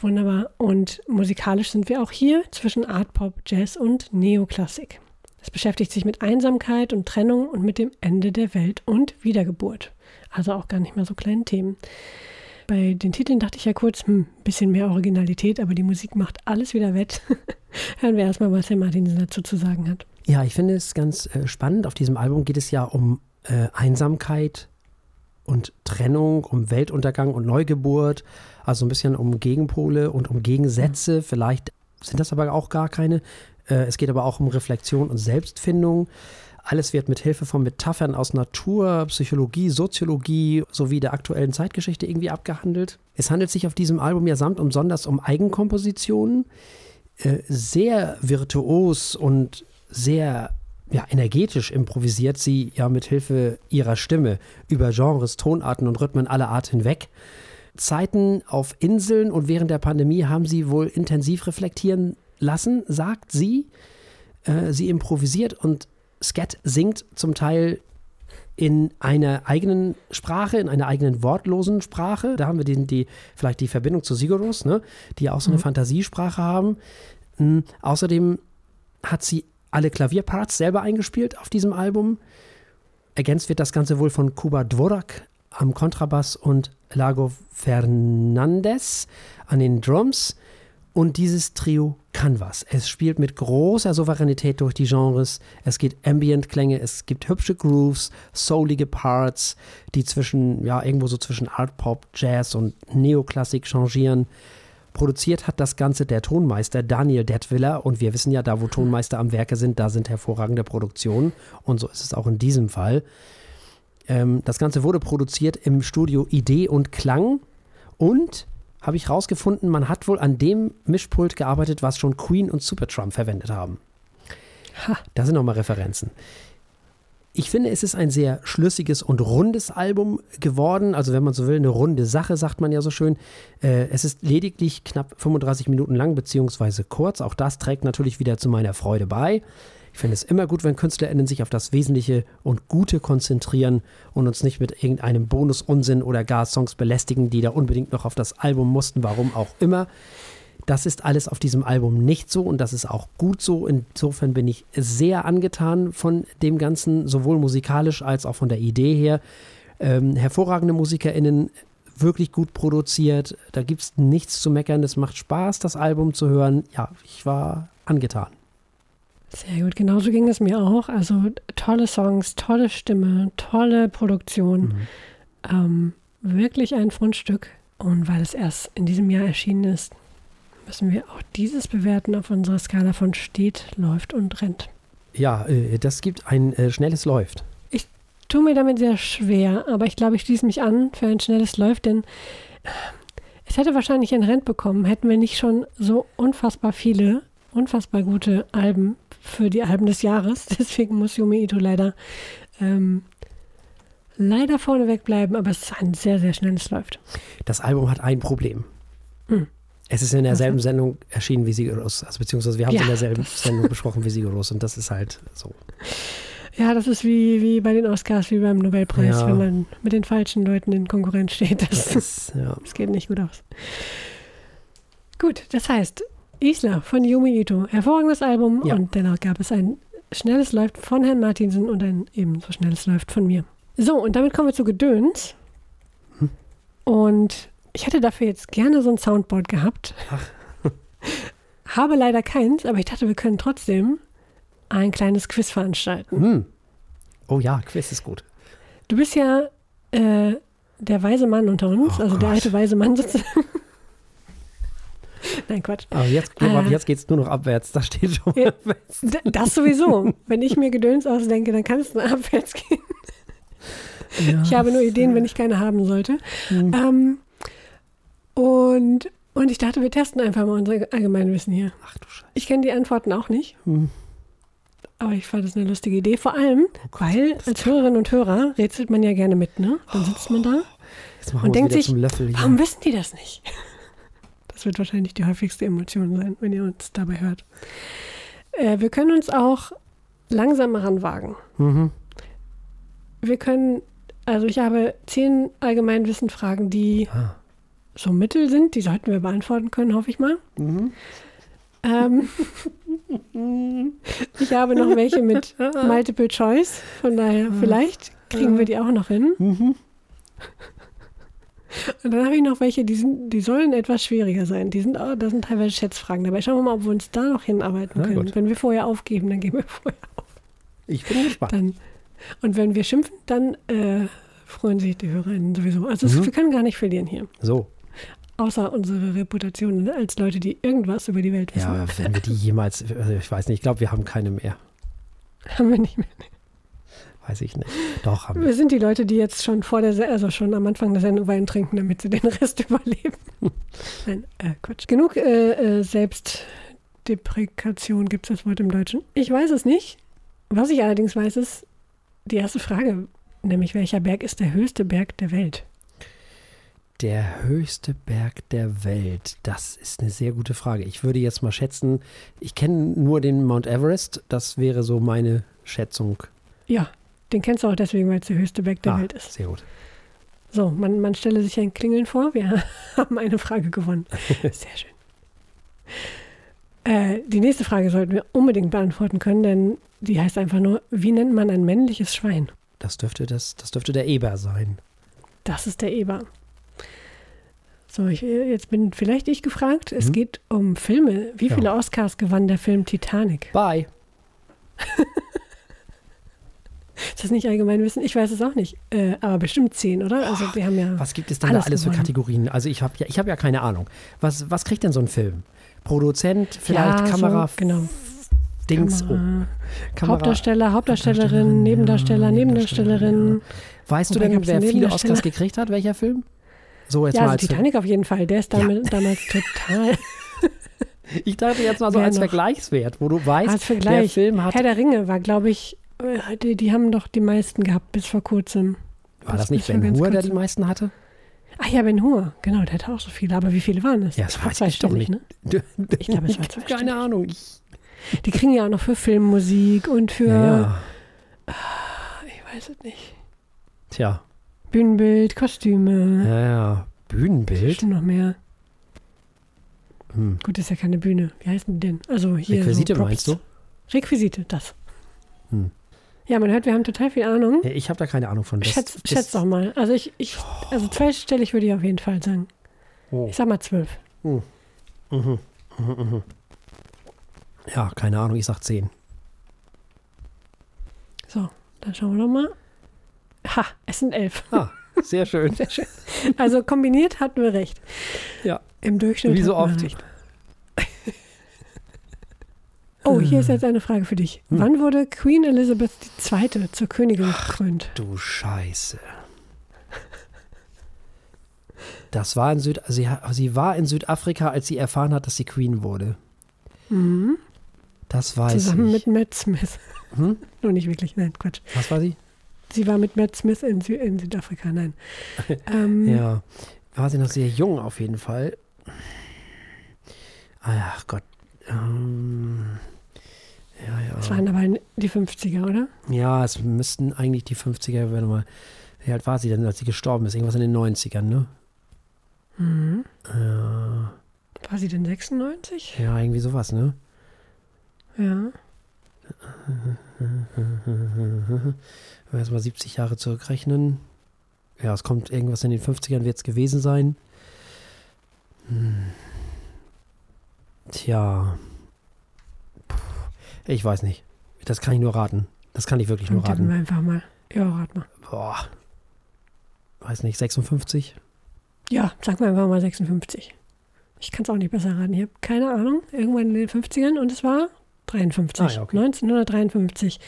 B: Wunderbar. Und musikalisch sind wir auch hier zwischen Art Pop, Jazz und Neoklassik. Es beschäftigt sich mit Einsamkeit und Trennung und mit dem Ende der Welt und Wiedergeburt. Also auch gar nicht mehr so kleinen Themen. Bei den Titeln dachte ich ja kurz, ein hm, bisschen mehr Originalität, aber die Musik macht alles wieder wett. <laughs> Hören wir erstmal, was Herr Martin dazu zu sagen hat.
A: Ja, ich finde es ganz äh, spannend. Auf diesem Album geht es ja um äh, Einsamkeit und Trennung, um Weltuntergang und Neugeburt, also ein bisschen um Gegenpole und um Gegensätze. Mhm. Vielleicht sind das aber auch gar keine. Äh, es geht aber auch um Reflexion und Selbstfindung. Alles wird mit Hilfe von Metaphern aus Natur, Psychologie, Soziologie sowie der aktuellen Zeitgeschichte irgendwie abgehandelt. Es handelt sich auf diesem Album ja samt und sonders um Eigenkompositionen, äh, sehr virtuos und sehr ja, energetisch improvisiert sie ja mit Hilfe ihrer Stimme über Genres, Tonarten und Rhythmen aller Art hinweg. Zeiten auf Inseln und während der Pandemie haben sie wohl intensiv reflektieren lassen, sagt sie. Äh, sie improvisiert und Scat singt zum Teil in einer eigenen Sprache, in einer eigenen wortlosen Sprache. Da haben wir den, die, vielleicht die Verbindung zu Sigurus, ne? die ja auch so eine mhm. Fantasiesprache haben. Mhm. Außerdem hat sie alle Klavierparts selber eingespielt auf diesem Album. Ergänzt wird das Ganze wohl von Kuba Dvorak am Kontrabass und Lago Fernandez an den Drums. Und dieses Trio kann was. Es spielt mit großer Souveränität durch die Genres. Es gibt Ambient-Klänge, es gibt hübsche Grooves, soulige Parts, die zwischen, ja, irgendwo so zwischen Art Pop, Jazz und Neoklassik changieren. Produziert hat das Ganze der Tonmeister Daniel Detwiller und wir wissen ja, da wo Tonmeister am Werke sind, da sind hervorragende Produktionen und so ist es auch in diesem Fall. Ähm, das Ganze wurde produziert im Studio Idee und Klang und habe ich rausgefunden, man hat wohl an dem Mischpult gearbeitet, was schon Queen und Supertramp verwendet haben. Ha. Da sind nochmal Referenzen. Ich finde, es ist ein sehr schlüssiges und rundes Album geworden. Also, wenn man so will, eine runde Sache, sagt man ja so schön. Äh, es ist lediglich knapp 35 Minuten lang, beziehungsweise kurz. Auch das trägt natürlich wieder zu meiner Freude bei. Ich finde es immer gut, wenn KünstlerInnen sich auf das Wesentliche und Gute konzentrieren und uns nicht mit irgendeinem Bonusunsinn oder gar Songs belästigen, die da unbedingt noch auf das Album mussten, warum auch immer. Das ist alles auf diesem Album nicht so und das ist auch gut so. Insofern bin ich sehr angetan von dem Ganzen, sowohl musikalisch als auch von der Idee her. Ähm, hervorragende MusikerInnen, wirklich gut produziert. Da gibt es nichts zu meckern. Es macht Spaß, das Album zu hören. Ja, ich war angetan.
B: Sehr gut, genauso ging es mir auch. Also tolle Songs, tolle Stimme, tolle Produktion. Mhm. Ähm, wirklich ein Fundstück. Und weil es erst in diesem Jahr erschienen ist, müssen wir auch dieses bewerten auf unserer Skala von steht, läuft und rennt.
A: Ja, äh, das gibt ein äh, schnelles Läuft.
B: Ich tue mir damit sehr schwer, aber ich glaube, ich schließe mich an für ein schnelles Läuft, denn äh, es hätte wahrscheinlich ein Rent bekommen, hätten wir nicht schon so unfassbar viele, unfassbar gute Alben für die Alben des Jahres. <laughs> Deswegen muss Yumi Ito leider, ähm, leider vorneweg bleiben, aber es ist ein sehr, sehr schnelles Läuft.
A: Das Album hat ein Problem. Hm. Es ist in derselben Sendung erschienen wie Sigurus. Also beziehungsweise wir haben ja, es in derselben Sendung besprochen wie Sigurus und das ist halt so.
B: Ja, das ist wie, wie bei den Oscars, wie beim Nobelpreis, ja. wenn man mit den falschen Leuten in Konkurrenz steht. Das, das, ist, ja. <laughs> das geht nicht gut aus. Gut, das heißt, Isla von Yumi Ito. Hervorragendes Album ja. und dennoch gab es ein schnelles Läuft von Herrn Martinsen und ein ebenso schnelles Läuft von mir. So, und damit kommen wir zu Gedöns. Hm. Und ich hätte dafür jetzt gerne so ein Soundboard gehabt. Ach. <laughs> Habe leider keins, aber ich dachte, wir können trotzdem ein kleines Quiz veranstalten. Hm.
A: Oh ja, Quiz ist gut.
B: Du bist ja äh, der weise Mann unter uns, oh also Gott. der alte weise Mann sozusagen. <laughs> Nein, Quatsch.
A: Aber jetzt, äh, jetzt geht es nur noch abwärts. Das steht schon ja, <laughs>
B: fest. Das sowieso. Wenn ich mir Gedöns ausdenke, dann kann es nur <laughs> abwärts gehen. Ja, ich habe nur Ideen, wenn ich keine haben sollte. Mhm. Ähm, und, und ich dachte, wir testen einfach mal unser Allgemeinwissen hier. Ach du Scheiße. Ich kenne die Antworten auch nicht. Mhm. Aber ich fand das eine lustige Idee. Vor allem, oh weil als Hörerin und Hörer rätselt man ja gerne mit, ne? Dann sitzt man da und denkt sich, warum wissen die das nicht? Das wird wahrscheinlich die häufigste Emotion sein, wenn ihr uns dabei hört. Äh, wir können uns auch langsam heranwagen. Mhm. Wir können, also ich habe zehn Allgemeinwissenfragen, die ah. so mittel sind. Die sollten wir beantworten können, hoffe ich mal. Mhm. Ähm, <laughs> ich habe noch welche mit <laughs> Multiple Choice. Von daher, vielleicht kriegen wir die auch noch hin. Mhm. Und dann habe ich noch welche, die, sind, die sollen etwas schwieriger sein. Die sind, da sind teilweise Schätzfragen dabei. Schauen wir mal, ob wir uns da noch hinarbeiten können. Gut. Wenn wir vorher aufgeben, dann geben wir <laughs> vorher auf.
A: Ich bin gespannt.
B: Dann, und wenn wir schimpfen, dann äh, freuen sich die HörerInnen sowieso. Also mhm. wir können gar nicht verlieren hier.
A: So.
B: Außer unsere Reputation als Leute, die irgendwas über die Welt wissen.
A: Ja, wenn wir die jemals, also ich weiß nicht, ich glaube, wir haben keine mehr.
B: Haben wir nicht mehr.
A: Weiß ich nicht. Doch, haben
B: wir. Wir sind die Leute, die jetzt schon vor der, also schon am Anfang der Sendung Wein trinken, damit sie den Rest <laughs> überleben. Nein, äh, Quatsch. Genug äh, äh, Selbstdeprekation gibt es das Wort im Deutschen. Ich weiß es nicht, Was ich allerdings weiß, ist die erste Frage, nämlich welcher Berg ist der höchste Berg der Welt?
A: Der höchste Berg der Welt. Das ist eine sehr gute Frage. Ich würde jetzt mal schätzen, ich kenne nur den Mount Everest. Das wäre so meine Schätzung.
B: Ja, den kennst du auch deswegen, weil es der höchste Berg der
A: ah,
B: Welt ist.
A: Sehr gut.
B: So, man, man stelle sich ein Klingeln vor. Wir <laughs> haben eine Frage gewonnen. <laughs> Sehr schön. Äh, die nächste Frage sollten wir unbedingt beantworten können, denn die heißt einfach nur, wie nennt man ein männliches Schwein?
A: Das dürfte, das, das dürfte der Eber sein.
B: Das ist der Eber. So, ich, jetzt bin vielleicht ich gefragt. Es
A: Mhm.
B: geht um Filme. Wie
A: Ja.
B: viele Oscars gewann der Film Titanic?
A: Bye. <laughs>
B: Ist das nicht Allgemeinwissen? Ich weiß es auch nicht. Äh, aber bestimmt zehn, oder? Also wir haben ja.
A: Was gibt es denn
B: Alles
A: da alles für
B: gewonnen.
A: Kategorien? Also ich habe ja, ich hab ja keine Ahnung. Was, was kriegt denn so ein Film? Produzent, vielleicht
B: Ja, so,
A: Kamera,
B: genau.
A: Dings, oh,
B: Kamera.
A: Kamera.
B: Hauptdarsteller, Hauptdarstellerin, Nebendarsteller,
A: ja,
B: Nebendarstellerin.
A: Weißt du denn, wer viele? Oscars gekriegt hat? Welcher Film? So jetzt
B: Ja,
A: mal
B: also
A: als
B: Titanic auf jeden Fall. Der ist
A: Ja.
B: damals, total. <laughs>
A: Ich dachte jetzt mal so als
B: noch?
A: Vergleichswert, wo du weißt,
B: Vergleich.
A: der Film hat.
B: Herr der Ringe war, glaube ich, die, die haben doch die meisten gehabt bis vor kurzem.
A: War das nicht Ben Hur, der die meisten hatte?
B: Ach ja, Ben Hur, genau, der hatte auch so viele. Aber wie viele waren es?
A: Ja, das
B: war
A: weiß ich doch
B: zweistellig,
A: nicht.
B: Ne? Ich glaube, es war <laughs> zweistellig.
A: Keine Ahnung.
B: Die kriegen ja auch noch für Filmmusik und für,
A: ja, ja.
B: ich weiß es nicht,
A: Tja,
B: Bühnenbild, Kostüme.
A: ja, ja. Bühnenbild?
B: Bestimmt noch mehr.
A: Hm.
B: Gut, ist ja keine Bühne. Wie heißen die denn? Also hier.
A: Requisite
B: so
A: meinst du?
B: Requisite, das.
A: Hm.
B: Ja, man hört, wir haben total viel Ahnung.
A: Ja, Ich habe da keine Ahnung von. Das
B: Schätz, schätz doch mal. Also ich, ich also zweistellig würde ich auf jeden Fall sagen.
A: Oh.
B: Ich sag mal zwölf.
A: Mhm. Mhm, mhm. Ja, keine Ahnung, ich sag 10.
B: So, dann schauen wir doch mal. Ha, es sind elf.
A: Ah, sehr schön. <laughs>
B: Sehr schön. Also kombiniert hatten wir recht.
A: Ja.
B: Im Durchschnitt
A: Wie so oft.
B: recht. Oh, hier ist jetzt eine Frage für dich.
A: Hm.
B: Wann wurde Queen Elizabeth II. zur Königin gekrönt?
A: Du Scheiße. Das war in Süd sie, sie war in Südafrika, als sie erfahren hat, dass sie Queen wurde.
B: Mhm.
A: Das weiß
B: Zusammen
A: ich.
B: mit Matt Smith.
A: Hm? <laughs>
B: Nur nicht wirklich, nein, Quatsch.
A: Was war sie?
B: Sie war mit Matt Smith in, Sü in Südafrika, nein. <laughs> ähm,
A: Ja, war sie noch sehr jung auf jeden Fall. Ach Gott. Ähm, ja, ja.
B: Das waren aber die 50er, oder?
A: Ja, es müssten eigentlich die 50er, warte mal. Wie alt war sie denn, als sie gestorben ist? Irgendwas in den 90ern, ne?
B: Mhm.
A: Ja,
B: War sie denn 96?
A: ja irgendwie sowas, ne?
B: Ja.
A: Erstmal 70 Jahre zurückrechnen. Ja, es kommt irgendwas in den 50ern, wird es gewesen sein. Hm. Tja. Ich weiß nicht. Das kann ich nur raten. Das kann ich wirklich nur
B: tippen wir
A: raten.
B: einfach mal. Ja, rat mal.
A: Boah. Weiß nicht, 56?
B: Ja, sag mal einfach mal 56. Ich kann es auch nicht besser raten. Ich habe keine Ahnung. Irgendwann in den 50ern und es war 53.
A: Ah, ja, okay.
B: 1953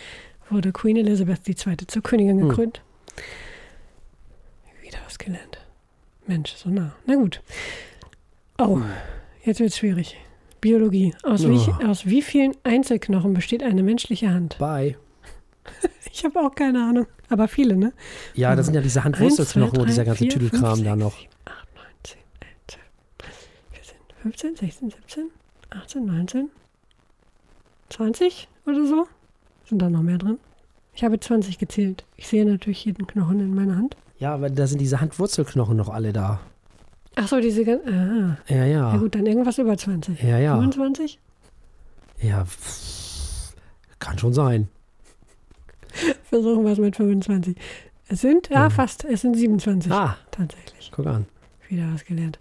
B: wurde Queen Elizabeth II. zur Königin
A: Hm.
B: gekrönt. Wieder was gelernt. Mensch, so nah. Na gut. Oh, jetzt wird es schwierig. Biologie. Aus,
A: Oh.
B: wie, aus wie vielen Einzelknochen besteht eine menschliche Hand?
A: Bye. <laughs>
B: Ich habe auch keine Ahnung. Aber viele, ne?
A: Ja, das sind ja diese Handwurzelknochen und dieser ganze
B: vier,
A: Tüdelkram
B: fünf,
A: da
B: sechs,
A: noch.
B: sieben, acht, neun, zehn, elf, zwölf, 14, 16, 17, 18, 19, 20 oder so. Sind da noch mehr drin? Ich habe 20 gezählt. Ich sehe natürlich jeden Knochen in meiner Hand.
A: Ja, aber da sind diese Handwurzelknochen noch alle da.
B: Ach so, diese ganzen. Ah,
A: Ja, ja.
B: ja gut, dann irgendwas über 20.
A: Ja, ja.
B: 25?
A: Ja, pff, kann schon sein.
B: Versuchen wir es mit 25. Es sind, ja,
A: Mhm.
B: fast. Es sind 27.
A: Ah,
B: Tatsächlich.
A: guck an.
B: Wieder was gelernt.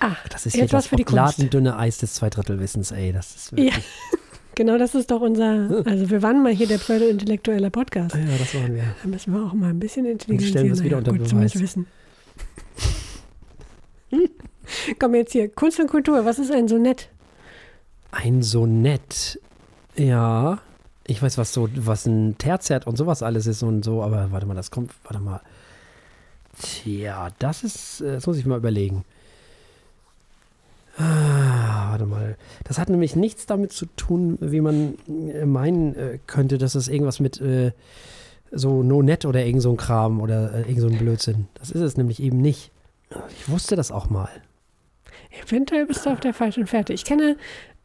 B: Ah,
A: Das ist
B: Jetzt was
A: das
B: für die Kunst.
A: Eis des Zweidrittelwissens, ey. Das ist wirklich,
B: Ja. <laughs> genau das ist doch unser. <laughs> Also, wir waren mal hier der pseudo-intellektuelle Podcast.
A: ja. das waren wir.
B: Da müssen wir auch mal ein bisschen intelligent
A: stellen wir es wieder unter
B: gut,
A: Beweis.
B: Wissen. Komm jetzt hier. Kunst und Kultur. Was ist ein Sonett?
A: Ein Sonett. Ja. Ich weiß, was so, was ein Terzert und sowas alles ist und so, aber warte mal, das kommt, warte mal. Tja, das ist, äh, das muss ich mal überlegen. Ah, warte mal. Das hat nämlich nichts damit zu tun, wie man äh, meinen äh, könnte, dass es irgendwas mit äh, so No-Net oder irgend so ein Kram oder äh, irgend so ein Blödsinn. Das ist es nämlich eben nicht. Ich wusste das auch mal.
B: Eventuell bist du auf der falschen Fährte. Ich kenne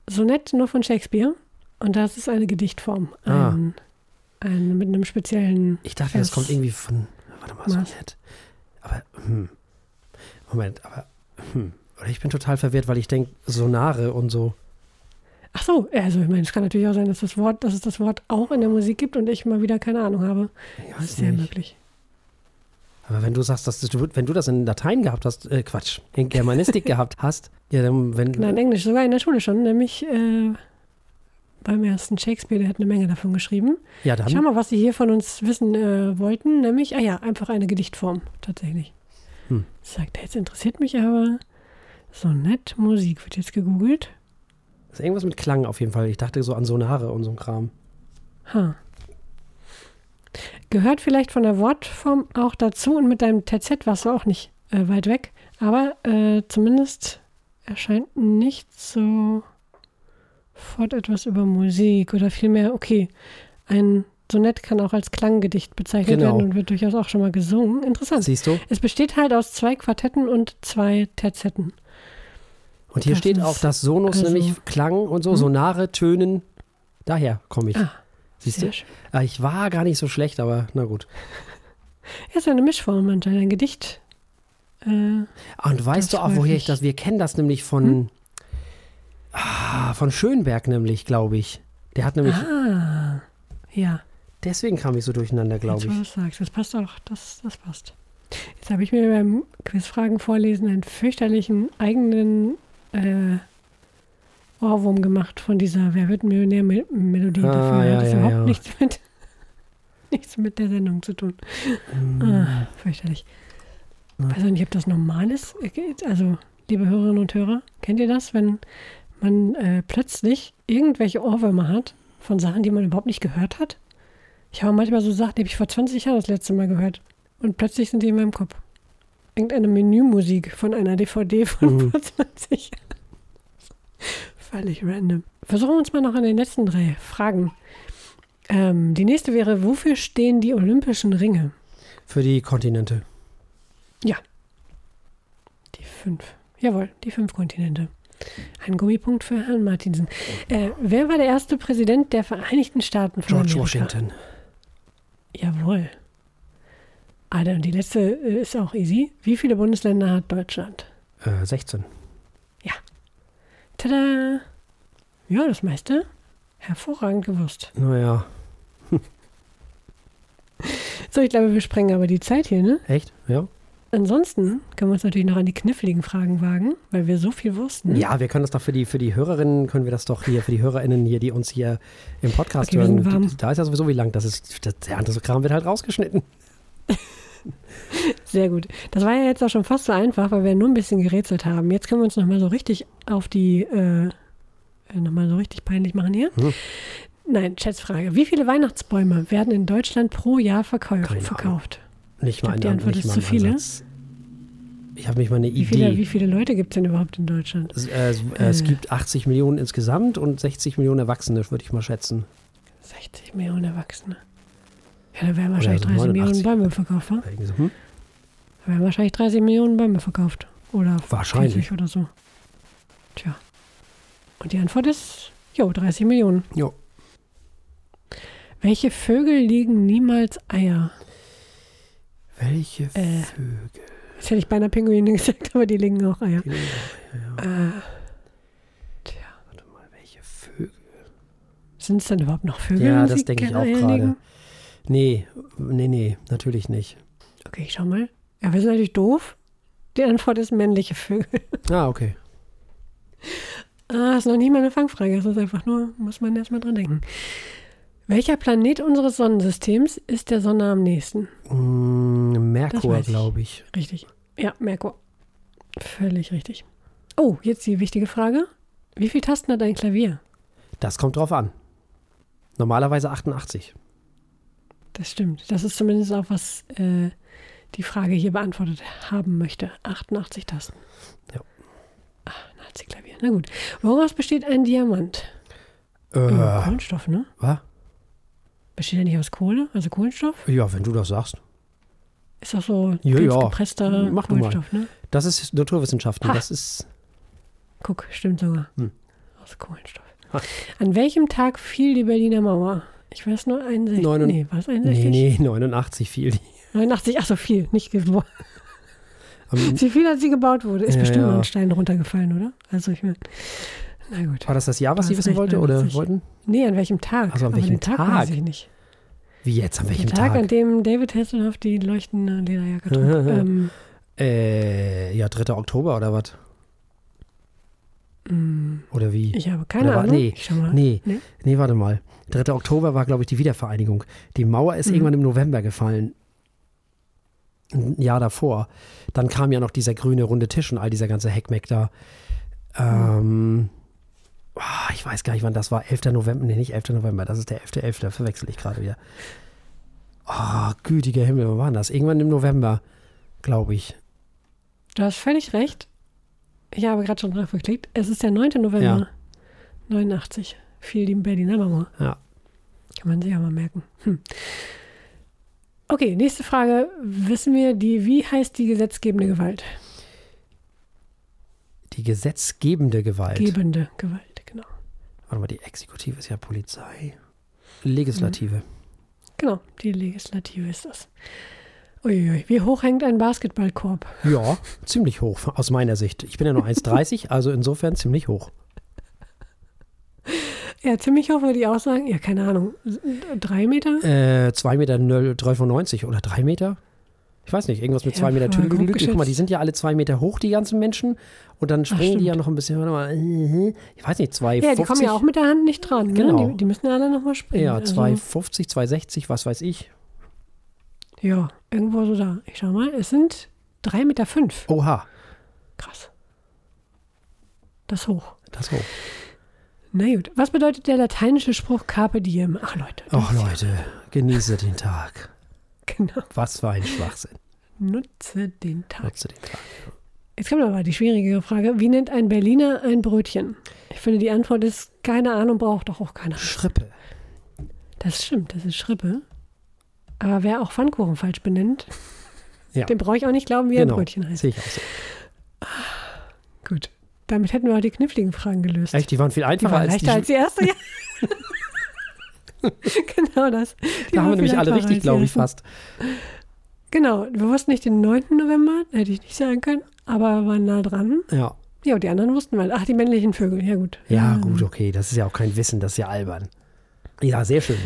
B: Sonett nur von Shakespeare und das ist eine Gedichtform.
A: Ah.
B: Ein, ein, mit einem speziellen.
A: Ich dachte, das
B: Vers-
A: kommt irgendwie von. Warte mal? Sonett. Aber, hm. Moment, aber, hm. Oder ich bin total verwirrt, weil ich denke, Sonare und so.
B: Ach so, also ich meine, es kann natürlich auch sein, dass, das Wort, dass es das Wort auch in der Musik gibt und ich mal wieder keine Ahnung habe.
A: Ich
B: Das ist sehr möglich.
A: Aber wenn du sagst, dass du, wenn du das in Latein gehabt hast, äh, Quatsch, in Germanistik <laughs> gehabt hast, ja, dann, wenn.
B: Nein, Englisch, sogar in der Schule schon, nämlich äh, beim ersten Shakespeare, der hat eine Menge davon geschrieben.
A: ja, dann.
B: Schau mal, was sie hier von uns wissen äh, wollten, nämlich, ah ja, einfach eine Gedichtform, tatsächlich.
A: Hm.
B: Sagt er, jetzt interessiert mich aber Sonett, Musik, wird jetzt gegoogelt.
A: ist irgendwas mit Klang auf jeden Fall. Ich dachte so an Sonare und so ein Kram.
B: Ha. Gehört vielleicht von der Wortform auch dazu und mit deinem TZ warst du auch nicht äh, weit weg, aber äh, zumindest erscheint nicht so fort etwas über Musik oder vielmehr, okay, ein Sonett kann auch als Klanggedicht bezeichnet
A: Genau.
B: werden und wird durchaus auch schon mal gesungen. Interessant.
A: Siehst du?
B: Es besteht halt aus zwei Quartetten und zwei Terzetten.
A: Und hier
B: Das
A: steht auch, dass Sonus
B: also-
A: nämlich Klang und so,
B: Hm?
A: Sonare, Tönen. Daher komme ich.
B: Ah,
A: Siehst du?
B: Schön.
A: Ah, Ich war gar nicht so schlecht, aber na gut. <laughs>
B: Ja, ist eine Mischform anscheinend, ein Gedicht. Äh,
A: Und weißt du auch, woher
B: ich.
A: das? Wir kennen das nämlich von,
B: Hm?
A: ah, von Schönberg nämlich, glaube ich. Der hat nämlich,
B: ah, ja.
A: deswegen kam ich so durcheinander, glaube ich.
B: du es sagst, das passt auch, das, das passt. Jetzt habe ich mir beim Quizfragen vorlesen einen fürchterlichen eigenen äh, Ohrwurm gemacht von dieser Wer wird Millionär-Melodie.
A: Ah,
B: Dafür
A: ja,
B: hat es
A: ja,
B: überhaupt
A: ja.
B: nichts mit, <laughs> nichts mit der Sendung zu tun.
A: Hm.
B: Ah, fürchterlich.
A: Ja.
B: Ich weiß auch nicht, ob das normal ist. Also, liebe Hörerinnen und Hörer, kennt ihr das, wenn man äh, plötzlich irgendwelche Ohrwürmer hat von Sachen, die man überhaupt nicht gehört hat? Ich habe manchmal so Sachen, die habe ich vor 20 Jahren das letzte Mal gehört. Und plötzlich sind die in meinem Kopf. Irgendeine Menümusik von einer DVD von
A: Mhm.
B: vor 20 Jahren. Völlig random. Versuchen wir uns mal noch an den letzten drei Fragen. Ähm, die nächste wäre, wofür stehen die Olympischen Ringe?
A: Für die Kontinente.
B: Die fünf. Jawohl, die fünf Kontinente. Ein Gummipunkt für Herrn Martinsen. Äh, wer war der erste Präsident der Vereinigten Staaten von
A: George
B: Amerika?
A: Washington.
B: Jawohl. Ah, dann die letzte äh, ist auch easy. Wie viele Bundesländer hat Deutschland?
A: Äh, 16.
B: Tada! Ja, das meiste. Hervorragend gewusst.
A: Naja, <laughs>
B: So, ich glaube, wir sprengen aber die Zeit hier, ne?
A: echt? Ja.
B: Ansonsten können wir uns natürlich noch an die kniffligen Fragen wagen, weil wir so viel wussten.
A: Ja, wir können das doch für die, für die Hörerinnen, können wir das doch hier, für die HörerInnen hier, die uns hier im Podcast
B: Okay,
A: hören. Da ist ja sowieso wie lang, das ist, das, der andere Kram wird halt rausgeschnitten. <laughs> <laughs>
B: Sehr gut. Das war ja jetzt auch schon fast so einfach, weil wir nur ein bisschen gerätselt haben. Jetzt können wir uns nochmal so richtig auf die, äh, nochmal so richtig peinlich machen hier.
A: Hm.
B: Nein, Schätzfrage. Wie viele Weihnachtsbäume werden in Deutschland pro Jahr verkau
A: Keine
B: verkauft?
A: Nicht mal
B: die Antwort ist zu viele.
A: Ansatz. Ich habe nicht mal eine
B: Wie viele,
A: Idee.
B: wie viele Leute gibt es denn überhaupt in Deutschland?
A: Es, äh, es, äh, es
B: Äh.
A: gibt 80 Millionen insgesamt und 60 Millionen Erwachsene, würde ich mal schätzen.
B: 60 Millionen Erwachsene. Ja, da werden wahrscheinlich
A: so
B: 30 Millionen
A: 89.
B: Bäume verkauft, wa?
A: So, hm?
B: Da werden wahrscheinlich 30 Millionen Bäume verkauft. Oder
A: Wahrscheinlich.
B: 40 oder so. Tja. Und die Antwort ist, jo, 30 Millionen.
A: Jo.
B: Welche Vögel legen niemals Eier?
A: Welche
B: Äh.
A: Vögel?
B: Das hätte ich beinahe Pinguine <laughs> gesagt, aber die legen auch Eier.
A: Ja, ja.
B: Äh, tja.
A: Warte mal, welche Vögel?
B: Sind es denn überhaupt noch Vögel?
A: Ja, das denke ich auch
B: Eier
A: gerade. Nee, nee, nee, natürlich nicht.
B: Okay, ich schau mal. Ja, wir sind natürlich doof. Die Antwort ist männliche Vögel. <laughs>
A: Ah, okay.
B: Ah, ist noch nicht mal eine Fangfrage. Das ist einfach nur, muss man erstmal dran denken. Welcher Planet unseres Sonnensystems ist der Sonne am nächsten?
A: Mm, Merkur, glaube ich.
B: Richtig. Ja, Merkur. Völlig richtig. Oh, jetzt die wichtige Frage. Wie viele Tasten hat ein Klavier?
A: Das kommt drauf an. Normalerweise 88.
B: Das stimmt. Das ist zumindest auch, was äh, die Frage hier beantwortet haben möchte. 88 Tasten.
A: Ja.
B: C-Klavier. Na gut. Woraus besteht ein Diamant?
A: Äh,
B: Ja, Kohlenstoff, ne?
A: was?
B: Besteht er nicht aus Kohle, also Kohlenstoff?
A: Ja, wenn du das sagst.
B: Ist doch so
A: Ja, ja.
B: gepresster
A: Mach.
B: Kohlenstoff, ne?
A: Das ist Naturwissenschaften.
B: Ha.
A: Das ist.
B: Guck, stimmt sogar.
A: Hm.
B: Aus Kohlenstoff.
A: Ha.
B: An welchem Tag fiel die Berliner Mauer? Ich weiß nur 61.
A: Neunund-
B: nee, war es 61?
A: Nee, nee, 89 fiel die.
B: 89, ach so viel, nicht.
A: Am- <laughs>
B: Wie viel, als sie gebaut wurde? Ist
A: Ja,
B: bestimmt
A: ja.
B: mal ein Stein runtergefallen, oder? Also ich meine, na gut.
A: War das das Jahr, was sie wissen wollte? Oder
B: 89.
A: wollten?
B: Nee, an welchem Tag?
A: Ach so, an
B: Aber
A: welchem
B: den Tag,
A: Tag?
B: weiß ich nicht.
A: Wie jetzt? An welchem
B: Der Tag,
A: Tag?
B: an dem David Hasselhoff die leuchtende Lederjacke trug. <laughs> ähm,
A: Äh, ja, 3. Oktober oder was?
B: Mh,
A: Oder wie?
B: ich habe keine
A: war-
B: Ahnung.
A: nee. Nee,
B: Nee?
A: nee, warte mal. 3. Oktober war, glaube ich, die Wiedervereinigung. Die Mauer ist
B: Mhm.
A: irgendwann im November gefallen. Ein Jahr davor. Dann kam ja noch dieser grüne runde Tisch und all dieser ganze Heckmeck da. Ähm, ah, ich weiß gar nicht, wann das war. 11. November. Nee, nicht 11. November. Das ist der 11.11. Da verwechsel ich gerade wieder. Oh, gütiger Himmel, wann war das? Irgendwann im November, glaube ich.
B: Du hast völlig recht. Ich habe gerade schon drauf geklickt. Es ist der 9. November
A: Ja.
B: 89. Fiel die Berliner Mauer.
A: Ja.
B: Kann man sich ja mal merken. Hm. Okay, nächste Frage. Wissen wir, die, wie heißt die gesetzgebende Gewalt?
A: Die gesetzgebende Gewalt.
B: Gebende Gewalt, genau.
A: Warte mal, die Exekutive ist ja Polizei. Legislative.
B: Genau, die Legislative ist das. Uiuiui, wie hoch hängt ein Basketballkorb?
A: Ja, ziemlich hoch aus meiner Sicht. Ich bin ja nur <laughs> 1,30, also insofern ziemlich hoch.
B: Ja, ziemlich hoch würde ich auch sagen. Ja, keine Ahnung. Drei Meter?
A: Äh, 2 Meter 93 oder 3 Meter? Ich weiß nicht, irgendwas mit
B: Ja,
A: 2 Meter. Tüdelüdelü. Guck mal, die sind ja alle 2 Meter hoch, die ganzen Menschen. Und dann springen die ja noch ein bisschen, mal, äh, ich weiß nicht, 2,50.
B: Ja, die kommen ja auch mit der Hand nicht dran.
A: Genau.
B: Ne? Die, die müssen ja alle nochmal springen.
A: Ja,
B: Also,
A: 2,50, 2,60, was weiß ich.
B: Ja, irgendwo so da. Ich schau mal, es sind drei Meter. Fünf.
A: Oha,
B: Krass. Das ist hoch.
A: das hoch.
B: Na gut, was bedeutet der lateinische Spruch Carpe Diem? Ach Leute.
A: Ach
B: ist ja-
A: Leute, genieße den Tag. <laughs>
B: Genau.
A: Was für ein Schwachsinn.
B: Nutze den Tag.
A: Nutze den Tag.
B: Jetzt kommt aber die schwierigere Frage. Wie nennt ein Berliner ein Brötchen? Ich finde, die Antwort ist keine Ahnung, braucht doch auch keiner.
A: Schrippe.
B: Das stimmt, das ist Schrippe. Aber wer auch Pfannkuchen falsch benennt,
A: Ja.
B: dem brauche ich auch nicht glauben, wie ein
A: Genau,
B: Brötchen heißt.
A: sehe ich auch so.
B: Gut. Damit hätten wir auch die kniffligen Fragen gelöst.
A: Echt, die waren viel
B: Die
A: einfacher
B: war
A: als
B: leichter
A: die.
B: als die erste, ja. <laughs> <laughs> genau das. Die
A: da haben wir nämlich alle richtig,
B: als die
A: glaube ich, fast.
B: Genau, wir wussten nicht den 9. November, hätte ich nicht sagen können, aber wir waren nah dran.
A: Ja.
B: Ja, und die anderen wussten wir. Ach, die männlichen Vögel, ja gut.
A: Ja,
B: Ähm,
A: gut, okay. Das ist ja auch kein Wissen, das ist ja albern. Ja, sehr schön.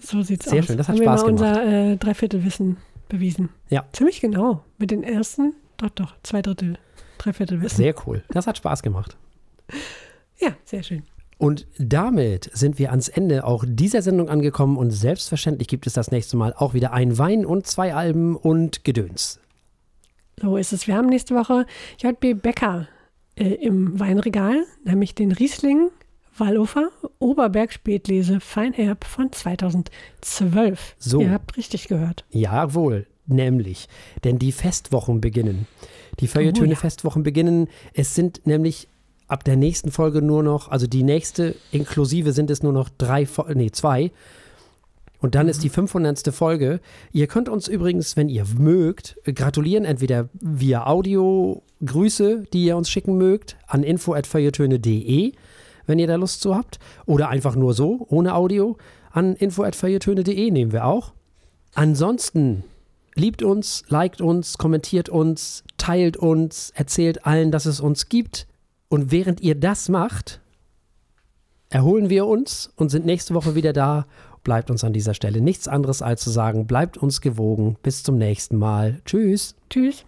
B: So sieht's
A: Sehr
B: aus.
A: schön, das hat
B: Haben
A: Spaß
B: wir mal unser äh, Dreiviertelwissen bewiesen.
A: Ja.
B: Ziemlich genau. Mit den ersten, doch, doch, zwei Drittel, Dreiviertelwissen.
A: Sehr cool. Das hat Spaß gemacht.
B: Ja, sehr schön.
A: Und damit sind wir ans Ende auch dieser Sendung angekommen und selbstverständlich gibt es das nächste Mal auch wieder ein Wein und zwei Alben und Gedöns.
B: So ist es. Wir haben nächste Woche JB Becker äh, im Weinregal, nämlich den Riesling Wallofer Oberberg Spätlese Feinherb von 2012.
A: So.
B: Ihr habt richtig gehört.
A: Jawohl, nämlich, denn die Festwochen beginnen. Die Feuilletöne
B: Oh, ja.
A: Festwochen beginnen. Es sind nämlich ab der nächsten Folge nur noch, also die nächste inklusive sind es nur noch drei, nee, zwei. Und dann ist die 500. Folge. Ihr könnt uns übrigens, wenn ihr mögt, gratulieren, entweder via Audio, Grüße, die ihr uns schicken mögt, an info.feuilletöne.de, wenn ihr da Lust zu habt. Oder einfach nur so, ohne Audio, an info.feuilletöne.de nehmen wir auch. Ansonsten liebt uns, liked uns, kommentiert uns, teilt uns, erzählt allen, dass es uns gibt. Und während ihr das macht, erholen wir uns und sind nächste Woche wieder da. Bleibt uns an dieser Stelle nichts anderes als zu sagen, bleibt uns gewogen. Bis zum nächsten Mal. Tschüss.
B: Tschüss.